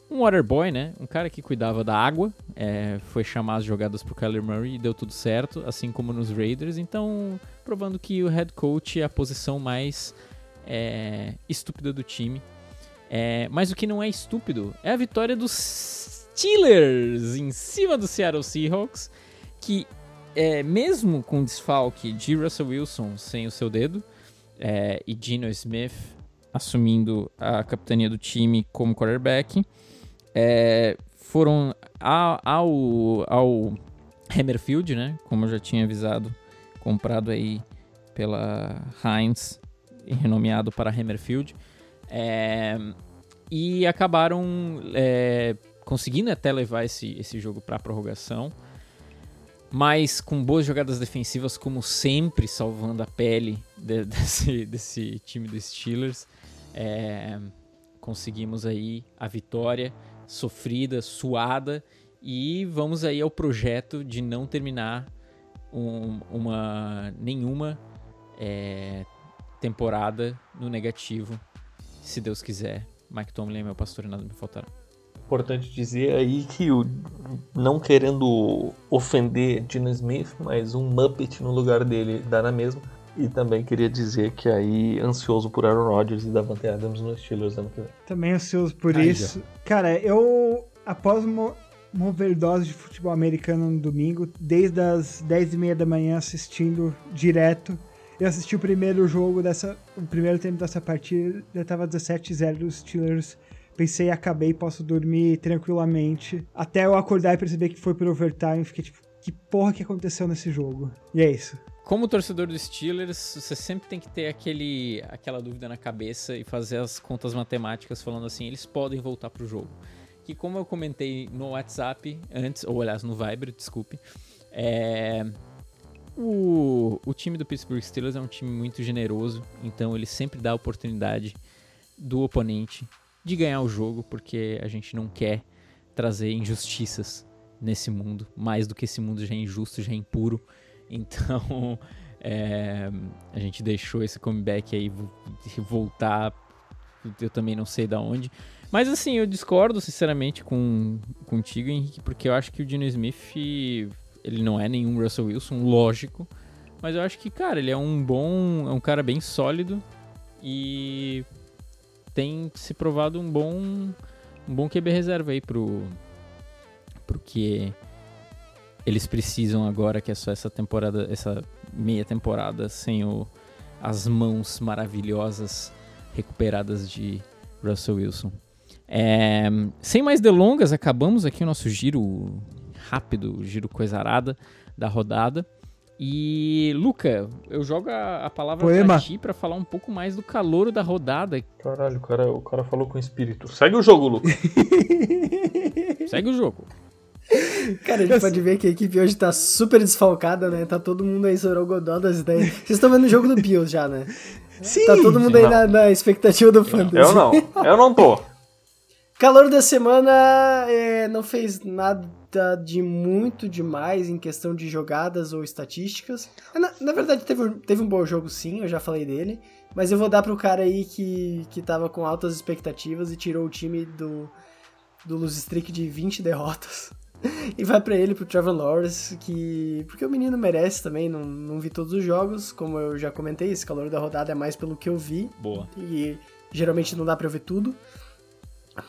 um waterboy, né? Um cara que cuidava da água, é, foi chamar as jogadas pro Kyler Murray e deu tudo certo, assim como nos Raiders, então provando que o head coach é a posição mais é, estúpida do time. É, mas o que não é estúpido é a vitória dos Steelers em cima do Seattle Seahawks que é, mesmo com o desfalque de Russell Wilson sem o seu dedo é, e Gino Smith assumindo a capitania do time como quarterback, é, foram ao, ao, Hammerfield, né? Como eu já tinha avisado, comprado aí pela Heinz e renomeado para Hammerfield. É, e acabaram é, conseguindo até levar esse, esse jogo para prorrogação mas com boas jogadas defensivas, como sempre, salvando a pele de, <laughs> desse, desse time dos Steelers. É, conseguimos aí a vitória sofrida, suada, e vamos aí ao projeto de não terminar um, uma nenhuma é, temporada no negativo, se Deus quiser. Mike Tomlin é meu pastor e nada me faltará. Importante dizer aí que, o, não querendo ofender Dino Smith, mas um Muppet no lugar dele dá na mesma. E também queria dizer que aí ansioso por Aaron Rodgers e Davante Adams no Steelers ano que vem. Também ansioso por Ai, isso. Já. Cara, eu após uma, uma overdose de futebol americano no domingo, desde as 10 e meia da manhã assistindo direto. Eu assisti o primeiro jogo dessa. O primeiro tempo dessa partida, já tava 17-0 dos Steelers Pensei, acabei, posso dormir tranquilamente. Até eu acordar e perceber que foi pro overtime. Fiquei tipo, que porra que aconteceu nesse jogo? E é isso. Como torcedor dos Steelers, você sempre tem que ter aquele, aquela dúvida na cabeça e fazer as contas matemáticas falando assim, eles podem voltar pro jogo. Que como eu comentei no WhatsApp antes, ou aliás no Viber, desculpe, é, o, o time do Pittsburgh Steelers é um time muito generoso, então ele sempre dá a oportunidade do oponente de ganhar o jogo, porque a gente não quer trazer injustiças nesse mundo, mais do que esse mundo já é injusto, já é impuro. <laughs> Então, é, a gente deixou esse comeback aí voltar, eu também não sei da onde. Mas assim, eu discordo sinceramente com contigo, Henrique, porque eu acho que o Dino Smith, ele não é nenhum Russell Wilson, lógico, mas eu acho que, cara, ele é um bom, é um cara bem sólido e tem se provado um bom um bom QB reserva aí pro pro que eles precisam agora que é só essa temporada, essa meia temporada sem o as mãos maravilhosas recuperadas de Russell Wilson. É, sem mais delongas, acabamos aqui o nosso giro rápido, giro coisarada da rodada. E, Luca, eu jogo a, a palavra Poema. pra ti pra falar um pouco mais do calor da rodada. Caralho, o cara, o cara falou com espírito. Segue o jogo, Luca. <laughs> Segue o jogo. Cara, a gente pode ver que a equipe hoje tá super desfalcada, né? Tá todo mundo aí sorogodó das ideias. Vocês estão vendo o jogo do Bills já, né? Sim! Tá todo mundo aí na, na, expectativa do Fantasy. Eu não, eu não tô. Calor da semana é, não fez nada de muito demais em questão de jogadas ou estatísticas. Na, na, verdade, teve, teve um bom jogo sim, eu já falei dele. Mas eu vou dar pro cara aí que, que tava com altas expectativas e tirou o time do, do lose streak de 20 derrotas. <laughs> e vai para ele, pro Trevor Lawrence, que. Porque o menino merece também, não, não vi todos os jogos, como eu já comentei, esse calor da rodada é mais pelo que eu vi. Boa. E geralmente não dá pra eu ver tudo.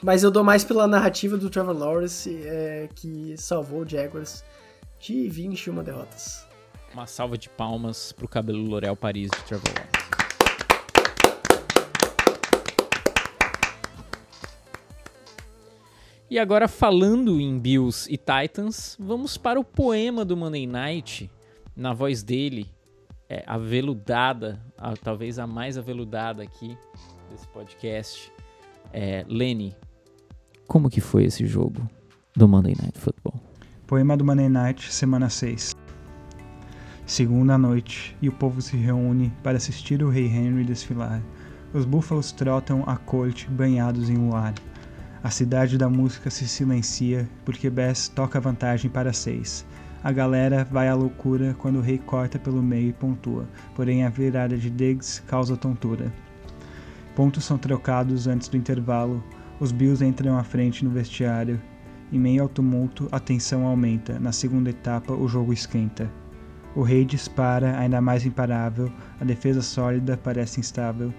Mas eu dou mais pela narrativa do Trevor Lawrence, é, que salvou o Jaguars de 21 derrotas. Uma salva de palmas pro cabelo L'Oréal Paris de Trevor Lawrence. E agora falando em Bills e Titans, vamos para o poema do Monday Night, na voz dele, é, aveludada, a, talvez a mais aveludada aqui desse podcast, é, Lenny, como que foi esse jogo do Monday Night Football? Poema do Monday Night, semana 6. Segunda noite, e o povo se reúne para assistir o rei Henry desfilar. Os búfalos trotam a corte banhados em luar. A cidade da música se silencia porque Bess toca vantagem para seis. A galera vai à loucura quando o rei corta pelo meio e pontua, porém a virada de Diggs causa tontura. Pontos são trocados antes do intervalo, os Bills entram à frente no vestiário. Em meio ao tumulto, a tensão aumenta. Na segunda etapa, o jogo esquenta. O rei dispara, ainda mais imparável, a defesa sólida parece instável.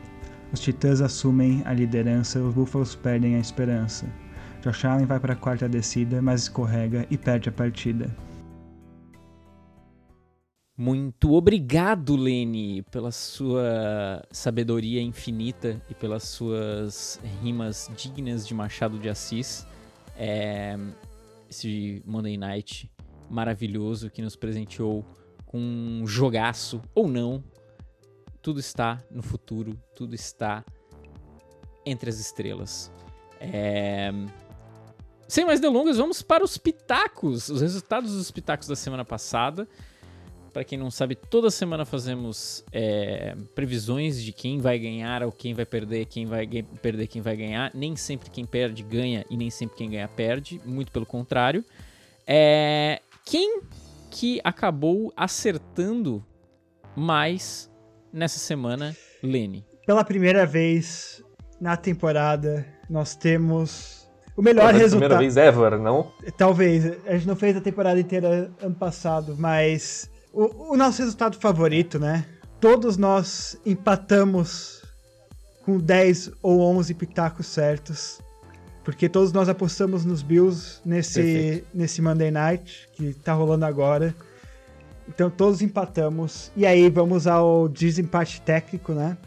Os titãs assumem a liderança, os búfalos perdem a esperança. Josh Allen vai para a quarta descida, mas escorrega e perde a partida. Muito obrigado, Lene, pela sua sabedoria infinita e pelas suas rimas dignas de Machado de Assis. É, esse Monday Night maravilhoso que nos presenteou com um jogaço ou não. Tudo está no futuro, tudo está entre as estrelas. É... Sem mais delongas, vamos para os pitacos, os resultados dos pitacos da semana passada. Para quem não sabe, toda semana fazemos é, previsões de quem vai ganhar ou quem vai perder, quem vai perder, quem vai ganhar. Nem sempre quem perde ganha e nem sempre quem ganha perde, muito pelo contrário. É, quem que acabou acertando mais nessa semana, Lene? Pela primeira vez na temporada, nós temos o melhor Pela resultado. Primeira vez ever, não? Talvez. A gente não fez a temporada inteira ano passado, mas o, o nosso resultado favorito, né? Todos nós empatamos com 10 ou 11 pitacos certos. Porque todos nós apostamos nos Bills nesse, nesse Monday Night, que tá rolando agora. Então todos empatamos. E aí vamos ao desempate técnico, né?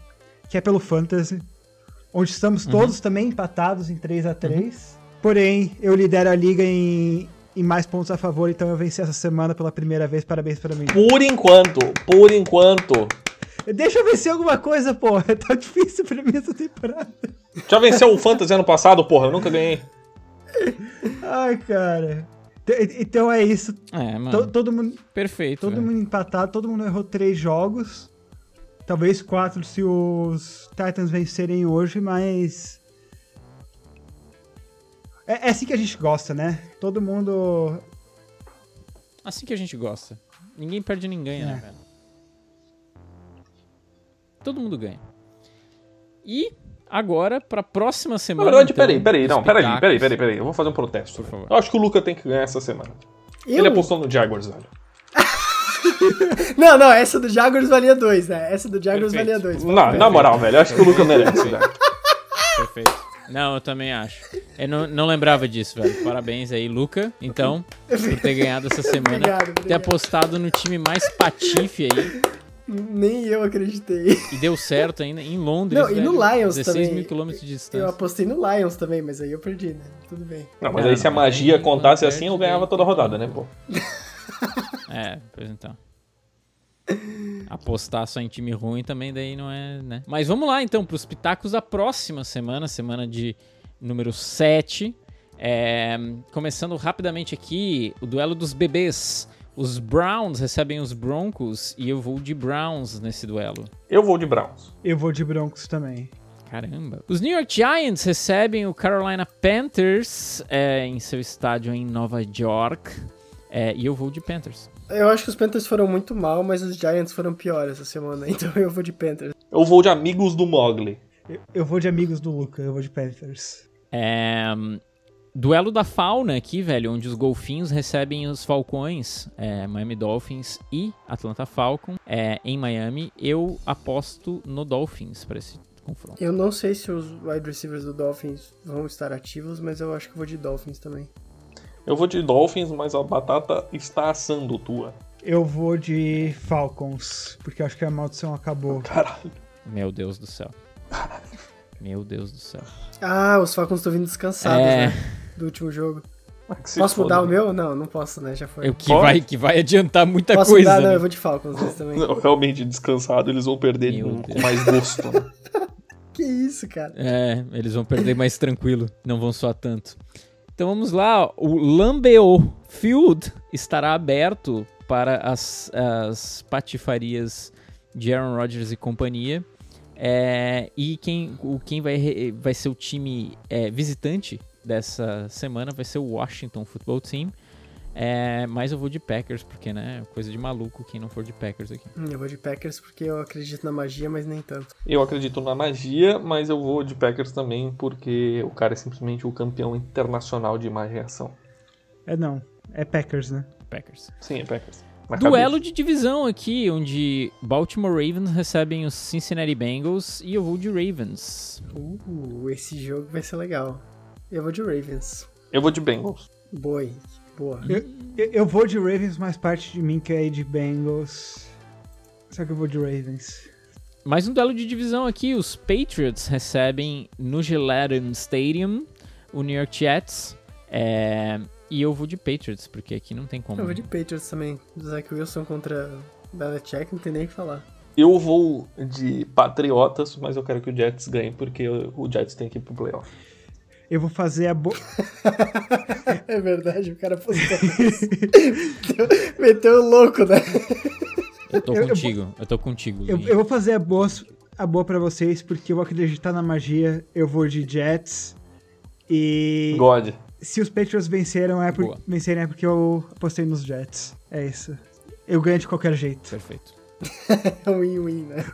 Que é pelo Fantasy. Onde estamos uhum. todos também empatados em 3 a 3 uhum. Porém, eu lidero a liga em, e mais pontos a favor, então eu venci essa semana pela primeira vez. Parabéns para mim. Por enquanto, por enquanto. Deixa eu vencer alguma coisa, porra. <laughs> Tá difícil pra mim essa temporada. Já venceu o Fantasy ano passado, porra? Eu nunca ganhei. Ai, cara. Então é isso. É, mano. todo mundo. Perfeito. Todo véio. mundo empatado, todo mundo errou três jogos. Talvez quatro se os Titans vencerem hoje, mas é, é assim que a gente gosta, né? Todo mundo. Assim que a gente gosta. Ninguém perde ninguém, né, é. né, velho? Todo mundo ganha. E agora, pra próxima semana. Na verdade, então, peraí, peraí, não, peraí, peraí, peraí, peraí. Eu vou fazer um protesto. Por favor. Eu acho que o Luca tem que ganhar essa semana. Eu? Ele apostou no Jaguars, velho. <laughs> não, não, essa do Jaguars valia dois, né? Essa do Jaguars Perfeito. valia dois. Não, na moral, velho, eu acho que o Luca merece, velho. Perfeito. Não, eu também acho. Eu não, não lembrava disso, velho. Parabéns aí, Luca, então, por ter ganhado essa semana. obrigado, obrigado. Ter apostado no time mais patife aí. Nem eu acreditei. E deu certo ainda em Londres. Não, velho, e no Lions 16 também. mil quilômetros de distância. Eu apostei no Lions também, mas aí eu perdi, né? Tudo bem. Não, mas não, aí se a magia contasse assim, eu ganhava toda a rodada, né, pô? É, pois então. Apostar só em time ruim também daí não é, né? Mas vamos lá então para os pitacos da próxima semana, semana de número 7. É, começando rapidamente aqui, o duelo dos bebês. Os Browns recebem os Broncos e eu vou de Browns nesse duelo. Eu vou de Browns. Eu vou de Broncos também. Caramba. Os New York Giants recebem o Carolina Panthers é, em seu estádio em Nova York. É, e eu vou de Panthers. Eu acho que os Panthers foram muito mal, mas os Giants foram piores essa semana, <laughs> então eu vou de Panthers. Eu vou de amigos do Mogli. Eu, eu vou de amigos do Luca, eu vou de Panthers. É, duelo da fauna aqui, velho, onde os golfinhos recebem os falcões, é, Miami Dolphins e Atlanta Falcon, é, em Miami. Eu aposto no Dolphins para esse confronto. Eu não sei se os wide receivers do Dolphins vão estar ativos, mas eu acho que vou de Dolphins também. Eu vou de Dolphins, mas a batata está assando tua. Eu vou de Falcons, porque acho que a maldição acabou. Caralho. Meu Deus do céu. Caralho. Meu Deus do céu. Ah, os Falcons estão vindo descansados, é... né? Do último jogo. Posso mudar foda, o meu? Não, não posso, né? Já foi. O que, vai, que vai adiantar muita posso coisa. Mudar, né? Não, eu vou de Falcons também. Não, realmente, descansado, eles vão perder com, com mais gosto. Né? <laughs> que isso, cara. É, eles vão perder mais tranquilo. Não vão soar tanto. Então vamos lá, o Lambeo Field estará aberto para as, as patifarias de Aaron Rodgers e companhia. É, e quem, o, quem vai, vai ser o time é, visitante dessa semana vai ser o Washington Football Team. É, mas eu vou de Packers, porque, né, coisa de maluco quem não for de Packers aqui. Hum, Eu vou de Packers porque eu acredito na magia, mas nem tanto. Eu acredito na magia, mas eu vou de Packers também porque o cara é simplesmente o campeão internacional de imagem e ação. É não, é Packers, né? Packers. Sim, é Packers. Na Duelo cabeça. de divisão aqui, onde Baltimore Ravens recebem os Cincinnati Bengals e eu vou de Ravens. Uh, esse jogo vai ser legal. Eu vou de Ravens. Eu vou de Bengals. Boa, Eu, eu- eu vou de Ravens, mas parte de mim quer ir de Bengals. Só que eu vou de Ravens. Mais um duelo de divisão aqui, os Patriots recebem no Gillette Stadium o New York Jets. É, e eu vou de Patriots, porque aqui não tem como. Eu vou de Patriots também. Zach Wilson contra Belichick, não tem nem o que falar. Eu vou de Patriotas, mas eu quero que o Jets ganhe porque o Jets tem que ir pro playoff. Eu vou fazer a boa. <laughs> É verdade, o cara postou isso. Meteu o louco, né? Eu tô Eu- eu contigo, eu tô contigo. Eu, eu vou fazer a boa, a boa pra vocês, porque eu vou acreditar na magia. Eu vou de Jets. E God. se os Patriots venceram é, por, Boa. vencerem é porque eu apostei nos Jets. É isso. Eu ganho de qualquer jeito. Perfeito. <laughs> É um win-win, né?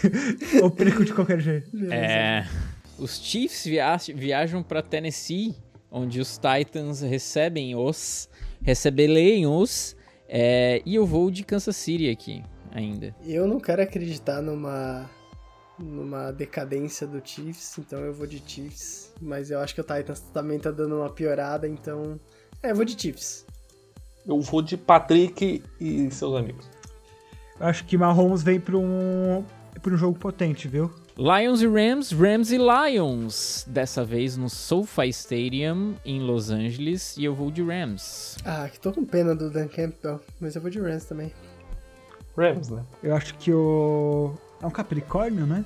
<laughs> Ou perco de qualquer jeito. É, os Chiefs via- viajam para Tennessee, onde os Titans recebem os recebelem os é, e eu vou de Kansas City aqui ainda. Eu não quero acreditar numa numa decadência do Chiefs, então eu vou de Chiefs, mas eu acho que o Titans também tá dando uma piorada, então é, eu vou de Chiefs. Eu vou de Patrick e seus amigos. Eu acho que Mahomes vem pra um, pra um jogo potente, viu? Lions e Rams, Rams e Lions, dessa vez no SoFi Stadium em Los Angeles e eu vou de Rams. Ah, que tô com pena do Dan Campbell, mas eu vou de Rams também. Rams, né? Eu acho que o. É um Capricórnio, né?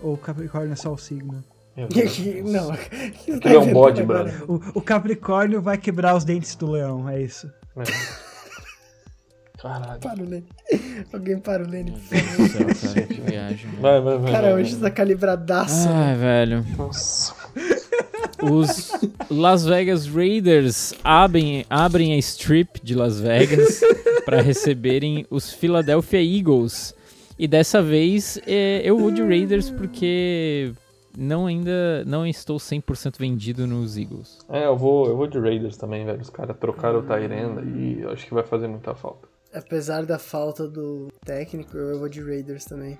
Ou o Capricórnio é só o signo? <laughs> Não, Aquilo é um bode, <laughs> brother. O, o Capricórnio vai quebrar os dentes do leão, é isso. É. Caralho. Para o Lene. Alguém para o Lene. Meu Deus do céu, cara, que viagem. velho. Vai, vai, vai. Cara, vai, hoje vai. tá calibradaço. Ai, velho. Nossa. Os Las Vegas Raiders abrem, abrem a strip de Las Vegas <laughs> para receberem os Philadelphia Eagles. E dessa vez é, eu vou de Raiders porque não ainda não estou 100% vendido nos Eagles. É, eu vou, eu vou de Raiders também, velho. Os caras trocaram o Tyrenda e eu acho que vai fazer muita falta. Apesar da falta do técnico, eu vou de Raiders também.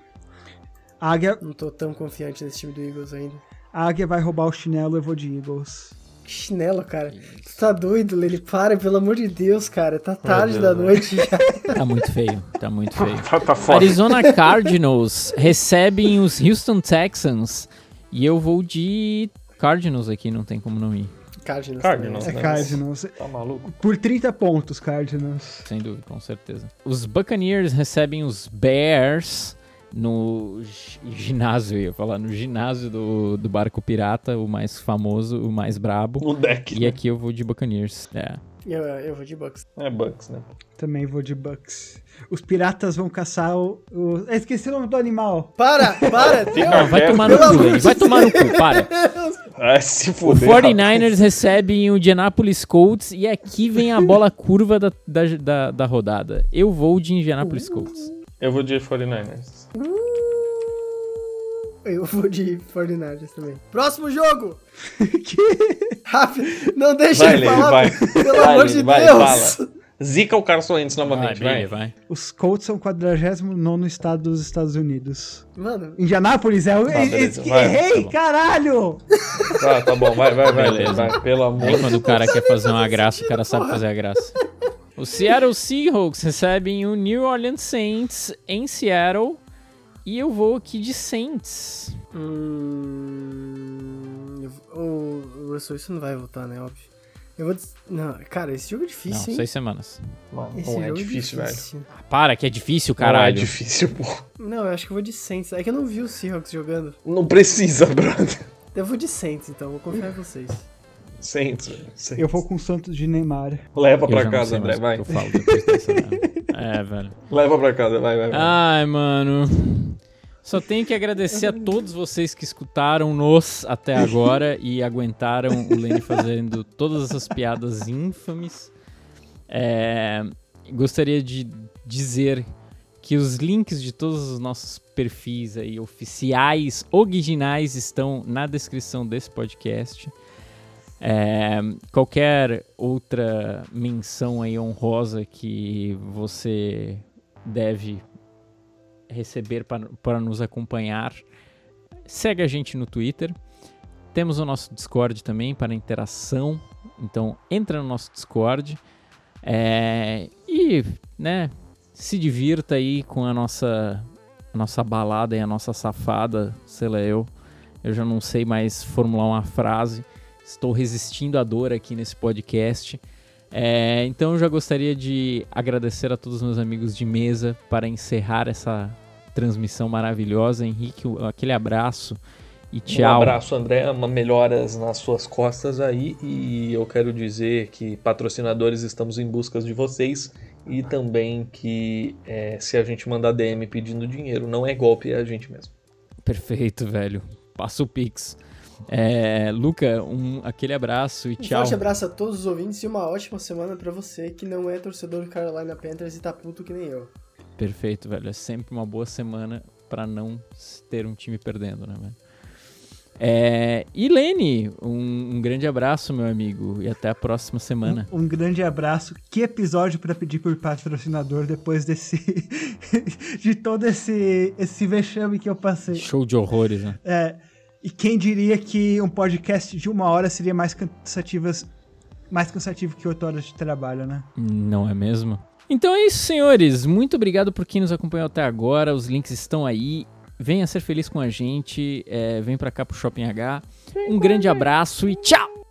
A Águia, Não tô tão confiante nesse time do Eagles ainda. a Águia vai roubar o chinelo, eu vou de Eagles. Que chinelo, cara. Tu tá doido, Lene? Para, pelo amor de Deus, cara. Tá tarde Deus, da noite já. <laughs> Tá muito feio, tá muito feio. <laughs> Tá, tá foda. Arizona Cardinals recebem os Houston Texans e eu vou de Cardinals aqui, não tem como não ir, Cardinals. Cardinals. É Nossa. Cardinals. Tá maluco? Por 30 pontos, Cardinals. sem dúvida, com certeza. Os Buccaneers recebem os Bears no gi- ginásio, eu ia falar, no ginásio do, do Barco Pirata, o mais famoso, o mais brabo. No deck. E aqui eu vou de Buccaneers. É. Eu, eu vou de Bucks. É Bucks, né? Também vou de Bucks. Os piratas vão caçar o. o... Eu esqueci o nome do animal. Para, para! <laughs> Não, vai tomar no cu, vai tomar no cu, para. Ah, se O fuder. 49ers recebem o Indianapolis Colts e aqui vem a bola curva da, da, da, da rodada. Eu vou de Indianapolis Colts. Eu vou de 49ers. Eu <laughs> vou de 49ers também. Próximo jogo! <laughs> Rápido! Não deixa Vai, ele falar, vai. pelo Vai, amor de vai, Deus! fala. Zica o Carson Wentz novamente, vai. Billy, vai. Os Colts são o 49 estado dos Estados Unidos. Mano, Indianápolis é o. Ah, beleza, vai, Errei, tá caralho! Tá, tá bom, vai, vai, vai, Beleza. vai. Pelo amor Aí quando o cara quer fazer uma graça, o cara sabe fazer a graça. Os Seattle Seahawks recebem o New Orleans Saints em Seattle. E eu vou aqui de Saints. Hum, o Russell Wilson não vai voltar, né? Óbvio. Eu vou. Não, cara, esse jogo é Não, difícil, hein? seis semanas. Esse não é jogo difícil, velho. Ah, para, que é difícil, Não é caralho. difícil, pô. Não, eu acho que eu vou de Saints. É que eu não vi o Seahawks jogando. Não precisa, brother. Eu vou de Saints, então. Vou confiar em vocês. Saints. Eu vou com o Santos de Neymar. Leva Eu pra casa, André, vai. eu falo depois dessa? <laughs> É, velho. Leva pra casa, vai, vai, vai. Ai, mano. Só tenho que agradecer a todos vocês que escutaram-nos até agora e aguentaram o Lenny fazendo todas essas piadas ínfames. É, gostaria de dizer que os links de todos os nossos perfis aí oficiais, originais, estão na descrição desse podcast. É, qualquer outra menção aí honrosa que você deve receber para, nos acompanhar, segue a gente no Twitter. Temos o nosso Discord também para interação, então entra no nosso Discord é, e, né, se divirta aí com a nossa a nossa balada e a nossa safada, sei lá eu. Eu já não sei mais formular uma frase. Estou resistindo à dor aqui nesse podcast. É, então eu já gostaria de agradecer a todos os meus amigos de mesa para encerrar essa transmissão maravilhosa. Henrique, aquele abraço e tchau. Um abraço, André. Melhoras nas suas costas aí. E eu quero dizer que patrocinadores estamos em busca de vocês. E também que é, se a gente mandar DM pedindo dinheiro, não é golpe, é a gente mesmo. Perfeito, velho. Passa o Pix. É, Luca, um, aquele abraço e tchau. Um forte abraço a todos os ouvintes e uma ótima semana para você que não é torcedor do Carolina Panthers e tá puto que nem eu. Perfeito, velho. É sempre uma boa semana para não ter um time perdendo, né, velho? É, e Lene, um, um, grande abraço, meu amigo, e até a próxima semana. Um, um grande abraço. Que episódio para pedir por patrocinador depois desse. <laughs> de todo esse, esse vexame que eu passei. Show de horrores, né? É. E quem diria que um podcast de uma hora seria mais cansativas, mais cansativo que oito horas de trabalho, né? Não é mesmo? Então é isso, senhores. Muito obrigado por quem nos acompanhou até agora. Os links estão aí. Venha ser feliz com a gente. É, vem pra cá pro Shopping H. Um grande abraço e tchau!